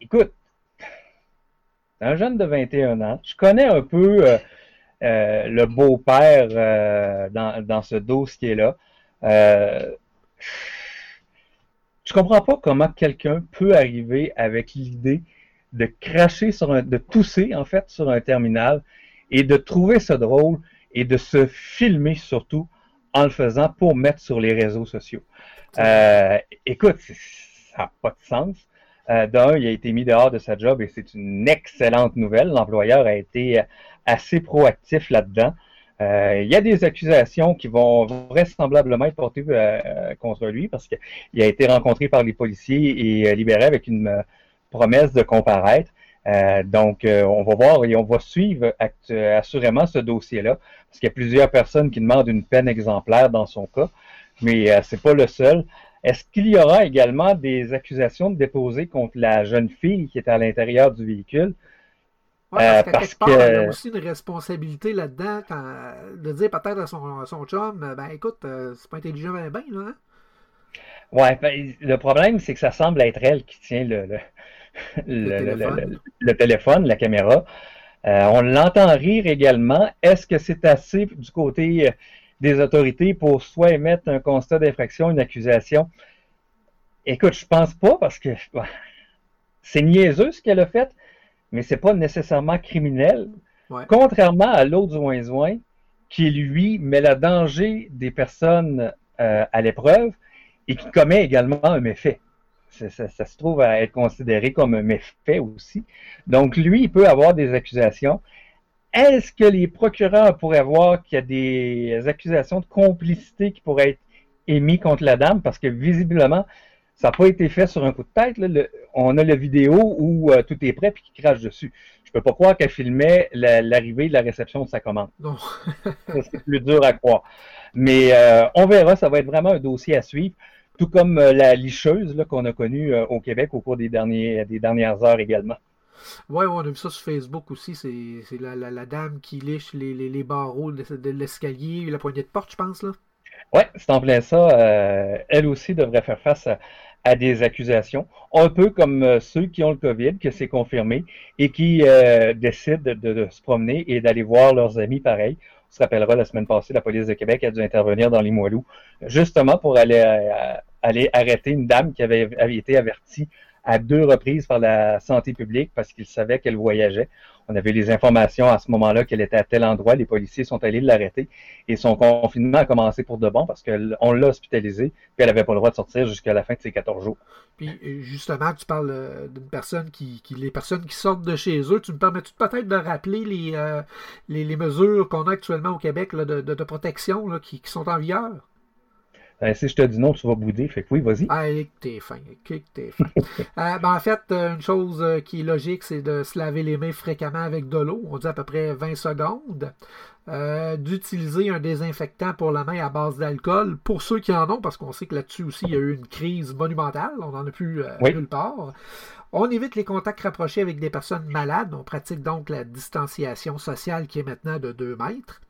écoute, c'est un jeune de 21 ans. Je connais un peu euh, euh, le beau-père euh, dans, dans ce dossier-là. Euh, je comprends pas comment quelqu'un peut arriver avec l'idée de cracher sur un, de tousser en fait sur un terminal et de trouver ça drôle et de se filmer surtout en le faisant pour mettre sur les réseaux sociaux. Euh, écoute, ça n'a pas de sens. Euh, D'un, il a été mis dehors de sa job et c'est une excellente nouvelle. L'employeur a été assez proactif là-dedans. Euh, il y a des accusations qui vont vraisemblablement être portées euh, contre lui parce qu'il a été rencontré par les policiers et euh, libéré avec une euh, promesse de comparaître. Euh, donc, euh, on va voir et on va suivre euh, assurément ce dossier-là parce qu'il y a plusieurs personnes qui demandent une peine exemplaire dans son cas, mais euh, c'est pas le seul. Est-ce qu'il y aura également des accusations déposées contre la jeune fille qui était à l'intérieur du véhicule? Ouais, Euh, parce qu'à parce quelque part, il y a aussi une responsabilité là-dedans quand- de dire peut-être à son, son chum, euh, ben écoute, euh, c'est pas intelligent ben, ben, là. Hein? Ouais, ben, le problème, c'est que ça semble être elle qui tient le, le, le- le- téléphone. la caméra. Euh, on l'entend rire également. Est-ce que c'est assez du côté euh, des autorités pour soit émettre un constat d'infraction, une accusation? Écoute, je pense pas parce que c'est niaiseux ce qu'elle a fait, mais c'est pas nécessairement criminel. Ouais. Contrairement à l'autre Zouin-Zouin, qui lui met le danger des personnes euh, à l'épreuve et qui commet également un méfait. Ça, ça- ça se trouve à être considéré comme un méfait aussi. Donc, lui, il peut avoir des accusations. Est-ce que les procureurs pourraient voir qu'il y a des accusations de complicité qui pourraient être émises contre la dame? Parce que visiblement, ça n'a pas été fait sur un coup de tête. là. Le- on a la vidéo où euh, tout est prêt puis qu'il crache dessus. Je peux pas croire qu'elle filmait la- l'arrivée de la réception de sa commande. Non. C'est plus dur à croire. Mais euh, on verra, ça va être vraiment un dossier à suivre. Tout comme euh, la licheuse qu'on a connue au Québec au cours des, derniers, des dernières heures également. Ouais, on a vu ça sur Facebook aussi. C'est la, dame qui liche les, barreaux de, de l'escalier, la poignée de porte, je pense. là. Ouais, c'est en plein ça. Euh, elle aussi devrait faire face à, des accusations, un peu comme euh, ceux qui ont le COVID, que c'est confirmé, et qui euh, décident de, se promener et d'aller voir leurs amis pareil. On se rappellera, la semaine passée, la police de Québec a dû intervenir dans les Moilous, justement pour aller, arrêter une dame qui avait été avertie à deux reprises par la santé publique parce qu'ils savaient qu'elle voyageait. On avait les informations à ce moment-là qu'elle était à tel endroit. Les policiers sont allés l'arrêter et son confinement a commencé pour de bon parce qu'on l'a hospitalisée puis elle n'avait pas le droit de sortir jusqu'à la fin de ses 14 jours. Puis euh, justement, tu parles euh, d'une personne qui, qui. Les personnes qui sortent de chez eux, tu me permets-tu peut-être de rappeler les, euh, mesures qu'on a actuellement au Québec de, protection qui sont en vigueur? Ben, si je te dis non, tu vas bouder. Fait que oui, vas-y. Ah, t'es fin, que t'es fin. Euh, ben, en fait, euh, une chose euh, qui est logique, c'est de se laver les mains fréquemment avec de l'eau. On dit à peu près 20 secondes. Euh, D'utiliser un désinfectant pour la main à base d'alcool pour ceux qui en ont, parce qu'on sait que là-dessus aussi, il y a eu une crise monumentale. On n'en a plus euh, Oui. nulle part. On évite les contacts rapprochés avec des personnes malades. On pratique donc la distanciation sociale qui est maintenant de 2 mètres.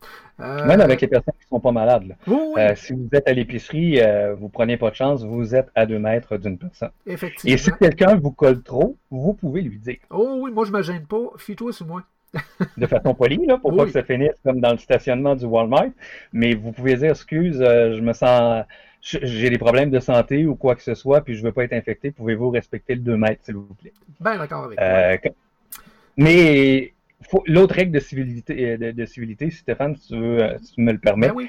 Euh, Même avec les personnes qui sont pas malades. là. oui, oui, si vous êtes à l'épicerie, vous prenez pas de chance, vous êtes à deux mètres d'une personne. effectivement. Et si quelqu'un vous colle trop, vous pouvez lui dire. Oh oui, moi je me gêne pas. Fie-toi sur moi. de façon polie, là, pour pas que ça finisse comme dans le stationnement du Walmart. Mais vous pouvez dire, excuse, euh, je me sens, j'ai des problèmes de santé ou quoi que ce soit, puis je veux pas être infecté. Pouvez-vous respecter le 2 mètres, s'il vous plaît? Ben d'accord avec toi. Euh, mais l'autre règle de civilité, euh, de, de civilité, Stéphane, si tu, veux, euh, si tu me le permets, Ben oui.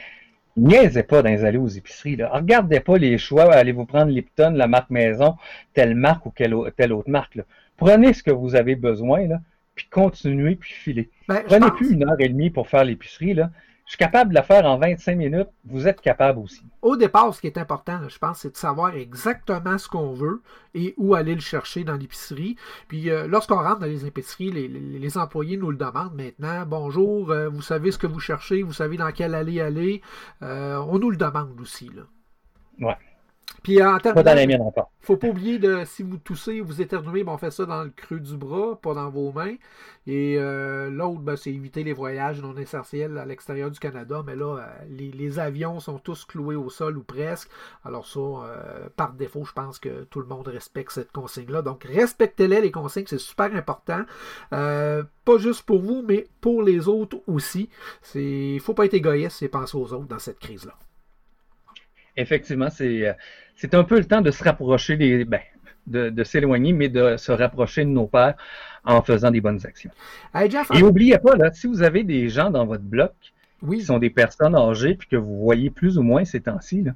niaisez pas dans les allées aux épiceries. Là. Regardez pas les choix. Allez-vous prendre Lipton, la marque maison, telle marque ou quelle, telle autre marque. là. Prenez ce que vous avez besoin, là, puis continuez, puis filez. Ben, je Prenez plus une heure et demie pour faire l'épicerie. Là. Je suis capable de la faire en 25 minutes. Vous êtes capable aussi. Au départ, ce qui est important, là, je pense, c'est de savoir exactement ce qu'on veut et où aller le chercher dans l'épicerie. Puis euh, lorsqu'on rentre dans les épiceries, les, les- les employés nous le demandent maintenant. Bonjour, euh, vous savez ce que vous cherchez, vous savez dans quelle allée aller. Euh, on nous le demande aussi. Là. Ouais. Puis en Pas la terminant, mienne encore. faut pas oublier de si vous toussez ou vous éternuez, ben, on fait ça dans le creux du bras, pas dans vos mains. Et euh, l'autre, ben, c'est éviter les voyages non essentiels à l'extérieur du Canada. Mais là, euh, les, les avions sont tous cloués au sol ou presque. Alors ça, euh, par défaut, je pense que tout le monde respecte cette consigne-là. Donc respectez-les, les consignes, c'est super important. Euh, pas juste pour vous, mais pour les autres aussi. Il faut pas être égoïste et penser aux autres dans cette crise-là. Effectivement, c'est euh, c'est un peu le temps de se rapprocher des, ben, de, de s'éloigner, mais de se rapprocher de nos pères en faisant des bonnes actions. Hey Jeff, Et n'oubliez pas, là, si vous avez des gens dans votre bloc oui, qui sont des personnes âgées puis que vous voyez plus ou moins ces temps-ci, il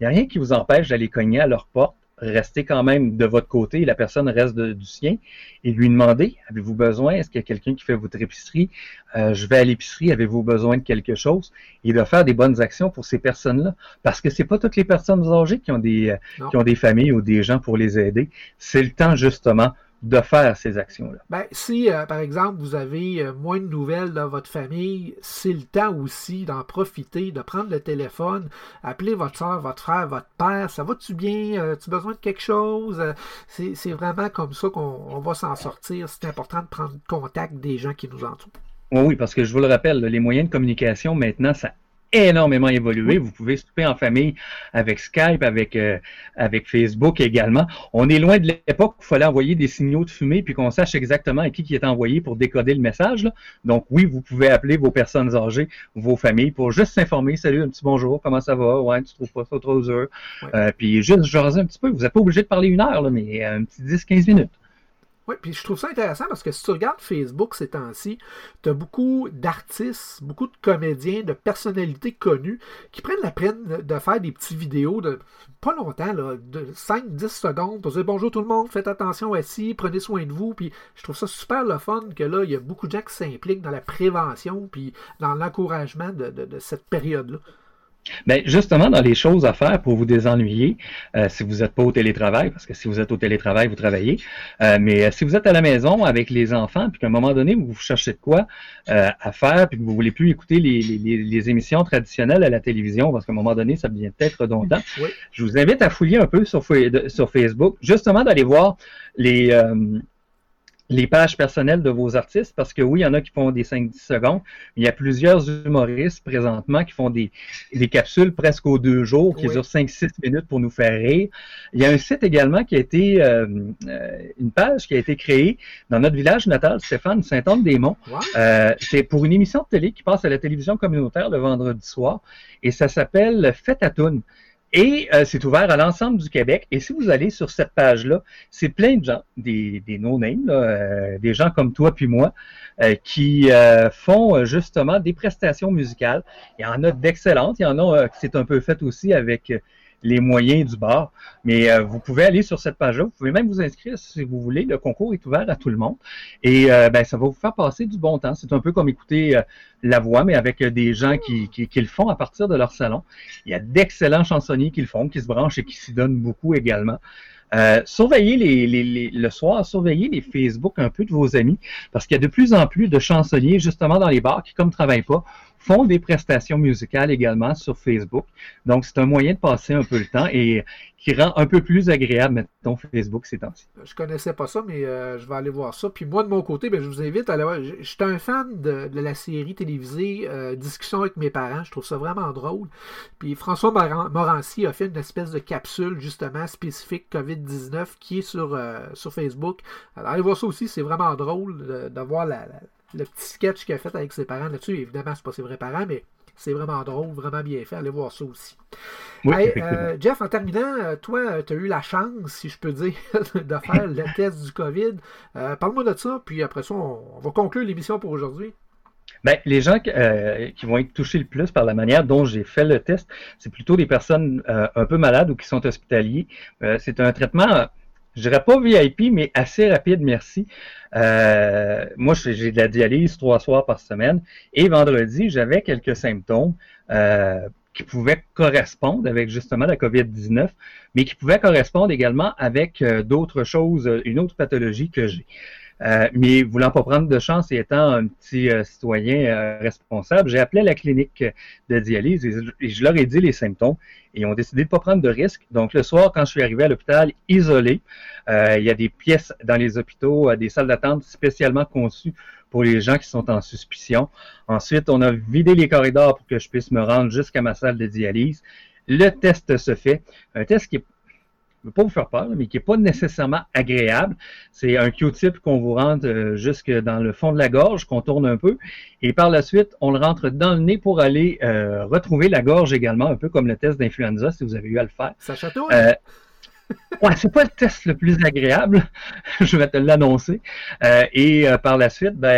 n'y a rien qui vous empêche d'aller cogner à leur porte rester quand même de votre côté, la personne reste de- du sien, et lui demander, avez-vous besoin, est-ce qu'il y a quelqu'un qui fait votre épicerie, Euh, je vais à l'épicerie, avez-vous besoin de quelque chose, et de faire des bonnes actions pour ces personnes-là, parce que c'est pas toutes les personnes âgées qui ont des, euh, qui ont des familles ou des gens pour les aider, c'est le temps justement de faire ces actions-là. Ben, si, euh, par exemple, vous avez euh, moins de nouvelles dans votre famille, c'est le temps aussi d'en profiter, de prendre le téléphone, appeler votre soeur, votre frère, votre père. Ça va-tu bien? Euh, tu as besoin de quelque chose? C'est vraiment comme ça qu'on on va s'en sortir. C'est important de prendre contact des gens qui nous entourent. Oui, oui, parce que je vous le rappelle, les moyens de communication maintenant, ça énormément évolué. Vous pouvez souper en famille avec Skype, avec, euh, avec Facebook également. On est loin de l'époque où il fallait envoyer des signaux de fumée puis qu'on sache exactement à qui qui est envoyé pour décoder le message. là. Donc oui, vous pouvez appeler vos personnes âgées, vos familles pour juste s'informer. Salut, un petit bonjour, comment ça va? Ouais, tu trouves pas ça trop dur? Ouais. Euh, puis juste jaser un petit peu. Vous n'êtes pas obligé de parler une heure, là, mais euh, un petit 10-15 minutes. Oui, puis je trouve ça intéressant parce que si tu regardes Facebook ces temps-ci, tu as beaucoup d'artistes, beaucoup de comédiens, de personnalités connues qui prennent la peine de faire des petites vidéos de pas longtemps, là, de 5-10 secondes pour dire bonjour tout le monde, faites attention assis, prenez soin de vous. Puis je trouve ça super le fun que là, il y a beaucoup de gens qui s'impliquent dans la prévention puis dans l'encouragement de, de- de cette période-là. Ben, justement, dans les choses à faire pour vous désennuyer, euh, si vous n'êtes pas au télétravail, parce que si vous êtes au télétravail, vous travaillez, euh, mais euh, si vous êtes à la maison avec les enfants, puis qu'à un moment donné, vous cherchez de quoi euh, à faire, puis que vous voulez plus écouter les, les- les- émissions traditionnelles à la télévision, parce qu'à un moment donné, ça devient peut-être redondant, Oui. je vous invite à fouiller un peu sur, sur Facebook, justement d'aller voir les... les pages personnelles de vos artistes, parce que oui, il y en a qui font des 5-10 secondes, mais il y a plusieurs humoristes présentement qui font des, des capsules presque aux deux jours, qui Oui. durent 5-6 minutes pour nous faire rire. Il y a un site également qui a été, euh, euh, une page qui a été créée dans notre village natal, Stéphane, Saint-Anne-des-Monts. Wow. Euh, c'est pour une émission de télé qui passe à la télévision communautaire le vendredi soir, et ça s'appelle Fête à Toune. Et euh, c'est ouvert à l'ensemble du Québec. Et si vous allez sur cette page-là, c'est plein de gens, des, des no-names, euh, des gens comme toi puis moi, euh, qui euh, font euh, justement des prestations musicales. Il y en a d'excellentes. Il y en a euh, qui c'est un peu fait aussi avec les moyens du bar. Mais euh, vous pouvez aller sur cette page-là. Vous pouvez même vous inscrire si vous voulez. Le concours est ouvert à tout le monde. Et euh, ben, ça va vous faire passer du bon temps. C'est un peu comme écouter euh, la voix, mais avec euh, des gens qui, qui, qui le font à partir de leur salon. Il y a d'excellents chansonniers qui le font, qui se branchent et qui s'y donnent beaucoup également. Euh, surveillez les, le soir, surveillez les Facebook un peu de vos amis, parce qu'il y a de plus en plus de chansonniers, justement dans les bars, qui, comme ne travaillent pas, font des prestations musicales également sur Facebook. Donc, c'est un moyen de passer un peu le temps et qui rend un peu plus agréable, mettons, Facebook ces temps-ci. Je connaissais pas ça, mais euh, je vais aller voir ça. Puis moi, de mon côté, ben, je vous invite à aller voir. Je suis un fan de, la série télévisée euh, Discussion avec mes parents. Je trouve ça vraiment drôle. Puis François Moran- Morancy a fait une espèce de capsule, justement, spécifique COVID-19 qui est sur, euh, sur Facebook. Alors, allez voir ça aussi. C'est vraiment drôle de, voir le petit sketch qu'il a fait avec ses parents là-dessus. Évidemment, c'est pas ses vrais parents, mais c'est vraiment drôle, vraiment bien fait. Allez voir ça aussi. Oui, Hey, effectivement. euh, Jeff, en terminant, euh, toi, tu as eu la chance, si je peux dire, de faire le test du COVID. Euh, Parle-moi de ça, puis après ça, on, on va conclure l'émission pour aujourd'hui. Ben, les gens euh, qui vont être touchés le plus par la manière dont j'ai fait le test, c'est plutôt des personnes euh, un peu malades ou qui sont hospitaliers. Euh, c'est un traitement, euh, je dirais pas VIP, mais assez rapide, merci. Euh, moi, j'ai de la dialyse trois soirs par semaine et vendredi, j'avais quelques symptômes euh, qui pouvaient correspondre avec justement la COVID-19, mais qui pouvaient correspondre également avec euh, d'autres choses, euh, une autre pathologie que j'ai. Euh, mais voulant pas prendre de chance et étant un petit euh, citoyen euh, responsable, j'ai appelé la clinique de dialyse et, je leur ai dit les symptômes et ils ont décidé de pas prendre de risques. Donc le soir, quand je suis arrivé à l'hôpital isolé, il y a des pièces dans les hôpitaux, des salles d'attente spécialement conçues pour les gens qui sont en suspicion. Ensuite, on a vidé les corridors pour que je puisse me rendre jusqu'à ma salle de dialyse. Le test se fait. Un test qui est je ne veux pas vous faire peur, mais qui n'est pas nécessairement agréable. C'est un Q-tip qu'on vous rentre euh, jusque dans le fond de la gorge, qu'on tourne un peu, et par la suite, on le rentre dans le nez pour aller euh, retrouver la gorge également, un peu comme le test d'influenza, si vous avez eu à le faire. Ça chatouille? Euh, ouais, c'est pas le test le plus agréable, je vais te l'annoncer. Euh, et euh, par la suite, ben,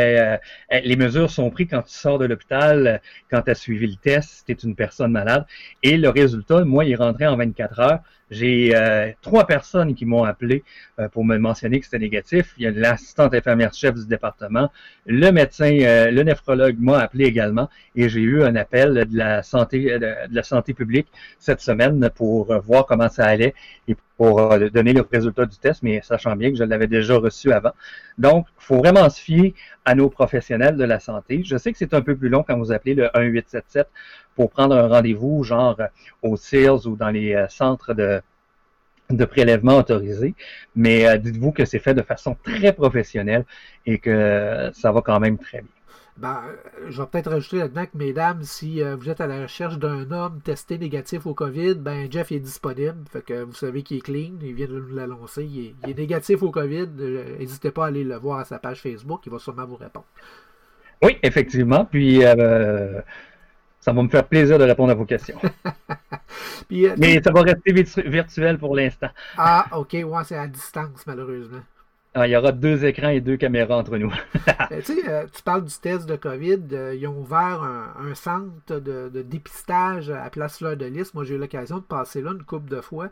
euh, les mesures sont prises quand tu sors de l'hôpital, quand tu as suivi le test, si tu es une personne malade. Et le résultat, moi, il rentrait en 24 heures. J'ai euh, trois personnes qui m'ont appelé euh, pour me mentionner que c'était négatif. Il y a l'assistante infirmière chef du département, le médecin, euh, le néphrologue m'a appelé également et j'ai eu un appel de la santé de, de la santé publique cette semaine pour euh, voir comment ça allait et pour euh, donner le résultat du test, mais sachant bien que je l'avais déjà reçu avant. Donc, il faut vraiment se fier à nos professionnels de la santé. Je sais que c'est un peu plus long quand vous appelez le 1877 pour prendre un rendez-vous, genre euh, au CIRS ou dans les euh, centres de, de prélèvement autorisés, mais euh, dites-vous que c'est fait de façon très professionnelle et que ça va quand même très bien. Ben, je vais peut-être rajouter là-dedans que, mesdames, si euh, vous êtes à la recherche d'un homme testé négatif au COVID, ben Jeff est disponible. Fait que vous savez qu'il est clean. Il vient de nous l'annoncer. Il, est- il est négatif au COVID. Euh, N'hésitez pas à aller le voir à sa page Facebook. Il va sûrement vous répondre. Oui, effectivement, puis euh, ça va me faire plaisir de répondre à vos questions. Puis, euh, Mais ça va rester virtu- virtuel pour l'instant. Ah, ok, ouais, c'est à distance, malheureusement. Ah, Il y aura deux écrans et deux caméras entre nous. Tu sais, euh, tu parles du test de COVID. euh, ils ont ouvert un, centre de, de dépistage à Place Fleur de Lys. Moi, j'ai eu l'occasion de passer là une couple de fois.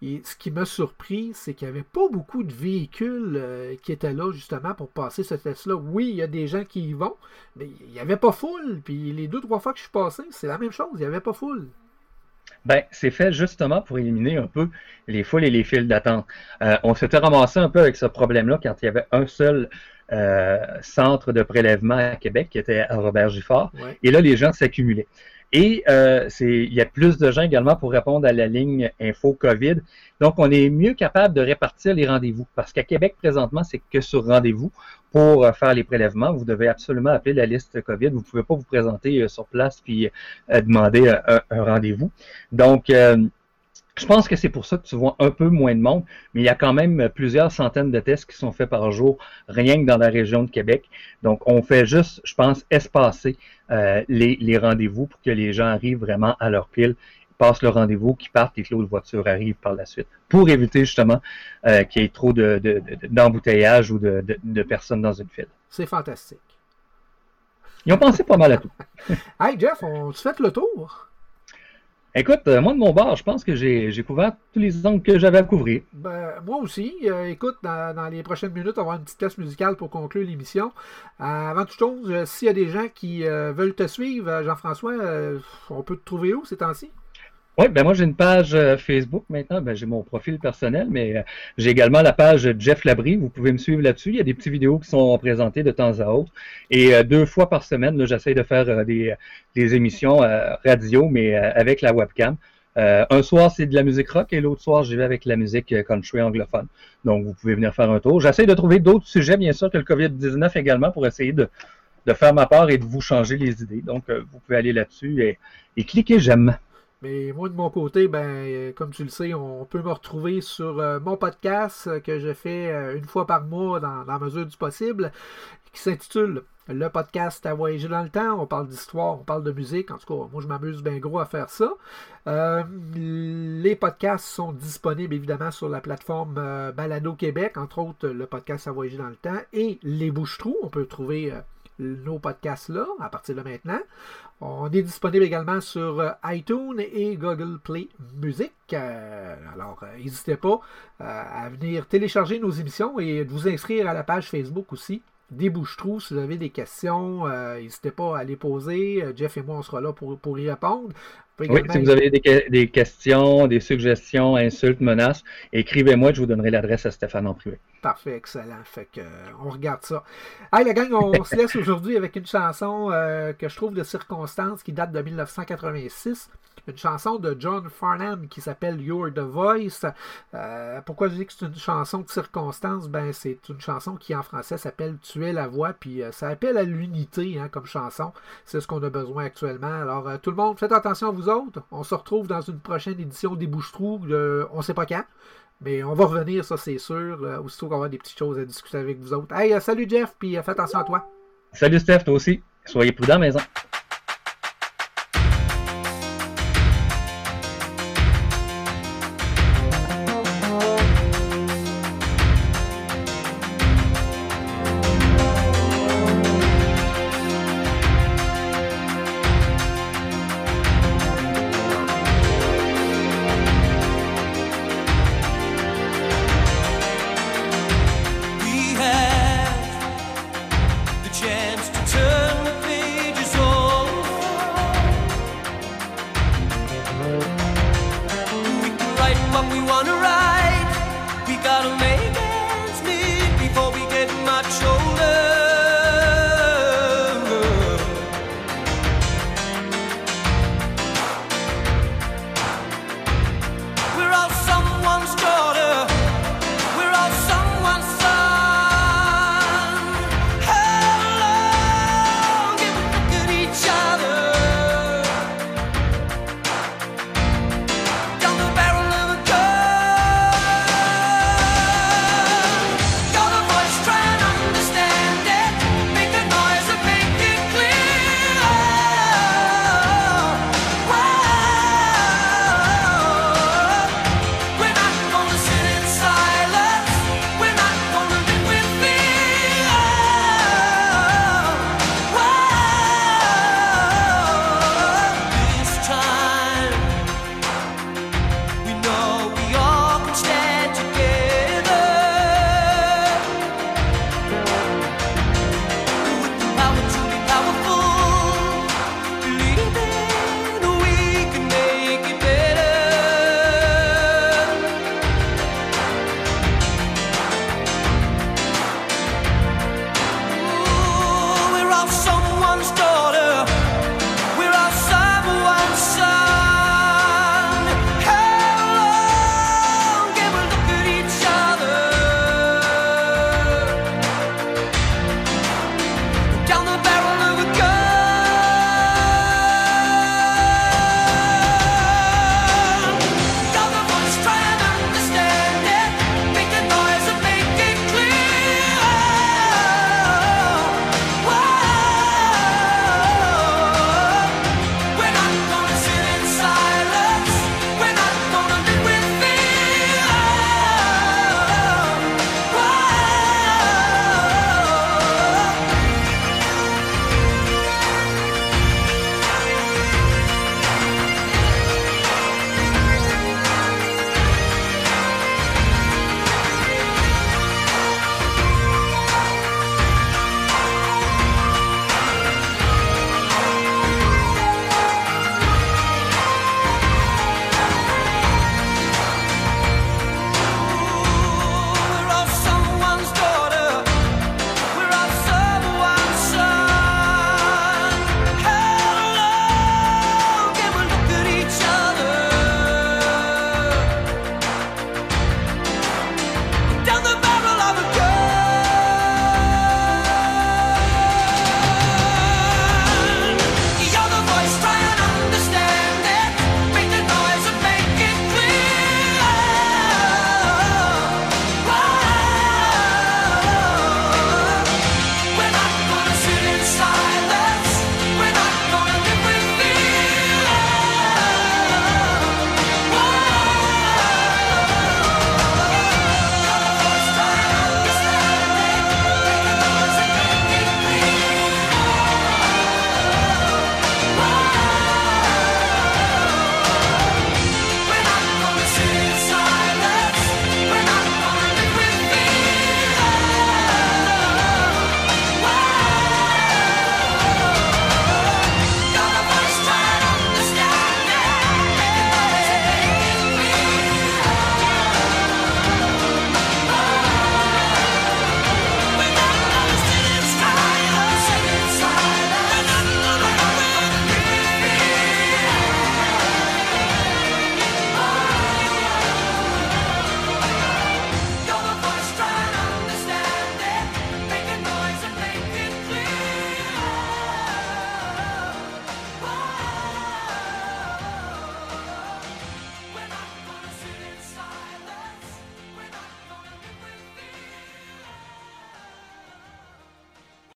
Et ce qui m'a surpris, c'est qu'il n'y avait pas beaucoup de véhicules euh, qui étaient là justement pour passer ce test-là. Oui, il y a des gens qui y vont, mais il n'y avait pas foule. Puis les deux, trois fois que je suis passé, c'est la même chose. Il n'y avait pas foule. Ben, c'est fait justement pour éliminer un peu les foules et les files d'attente. Euh, on s'était ramassé un peu avec ce problème-là quand il y avait un seul euh, centre de prélèvement à Québec qui était à Robert Giffard. Ouais. Et là, les gens s'accumulaient. Et euh, il y a plus de gens également pour répondre à la ligne info COVID. Donc, on est mieux capable de répartir les rendez-vous. Parce qu'à Québec, présentement, c'est que sur rendez-vous. Pour euh, faire les prélèvements, vous devez absolument appeler la liste COVID. Vous ne pouvez pas vous présenter euh, sur place puis euh, demander un, un rendez-vous. Donc, euh, je pense que c'est pour ça que tu vois un peu moins de monde, mais il y a quand même plusieurs centaines de tests qui sont faits par jour, rien que dans la région de Québec. Donc, on fait juste, je pense, espacer euh, les, les rendez-vous pour que les gens arrivent vraiment à leur pile, passent le rendez-vous, qu'ils partent et que l'autre voiture arrive par la suite, pour éviter justement euh, qu'il y ait trop de, de- ou de, de- de personnes dans une file. C'est fantastique. Ils ont pensé pas mal à tout. Hey Jeff, on se fait le tour? Écoute, euh, moi de mon bord, je pense que j'ai, couvert tous les angles que j'avais à couvrir. Ben, moi aussi. Euh, écoute, dans, dans les prochaines minutes, on va avoir une petite pièce musicale pour conclure l'émission. Euh, avant toute chose, s'il y a des gens qui veulent te suivre, Jean-François, on peut te trouver où ces temps-ci? Oui, ben moi j'ai une page euh, Facebook maintenant, ben j'ai mon profil personnel, mais euh, j'ai également la page Jeff Labrie, vous pouvez me suivre là-dessus. Il y a des petites vidéos qui sont présentées de temps à autre. Et euh, deux fois par semaine, j'essaie de faire des, émissions radio, mais avec la webcam. Un soir, c'est de la musique rock et l'autre soir, j'y vais avec la musique country anglophone. Donc, vous pouvez venir faire un tour. J'essaie de trouver d'autres sujets, bien sûr, que le COVID-19 également, pour essayer de, faire ma part et de vous changer les idées. Donc, vous pouvez aller là-dessus et, et cliquer j'aime. Mais moi, de mon côté, ben, euh, comme tu le sais, on peut me retrouver sur euh, mon podcast euh, que je fais une fois par mois dans, la mesure du possible, qui s'intitule Le podcast à voyager dans le temps. On parle d'histoire, on parle de musique. En tout cas, moi, je m'amuse bien gros à faire ça. Les podcasts sont disponibles évidemment sur la plateforme Balado Québec, entre autres le podcast à voyager dans le temps et les bouches-trous. On peut trouver nos podcasts là à partir de maintenant. On est disponible également sur euh, iTunes et Google Play Music. Euh, alors, euh, n'hésitez pas à venir télécharger nos émissions et de vous inscrire à la page Facebook aussi. Des bouches-trous, si vous avez des questions, euh, n'hésitez pas à les poser. Euh, Jeff et moi, on sera là pour, pour y répondre. Oui, si vous avez des, que- des questions, des suggestions, insultes, menaces, écrivez-moi, je vous donnerai l'adresse à Stéphane en privé. Parfait, excellent. Fait que, euh, on regarde ça. Hey, la gang, on se laisse aujourd'hui avec une chanson euh, que je trouve de circonstance qui date de 1986. Une chanson de John Farnham qui s'appelle You're the Voice. Euh, pourquoi je dis que c'est une chanson de circonstance? Ben, c'est une chanson qui en français s'appelle Tu es la voix, puis euh, ça appelle à l'unité hein, comme chanson. C'est ce qu'on a besoin actuellement. Alors, euh, tout le monde, faites attention à vous autres. On se retrouve dans une prochaine édition des Bouches-Trous. on sait pas quand. Mais on va revenir, ça c'est sûr. Aussitôt qu'on va avoir des petites choses à discuter avec vous autres. Hey, salut Jeff, puis fais attention à toi. Salut Steph, toi aussi. Soyez prudents, maison.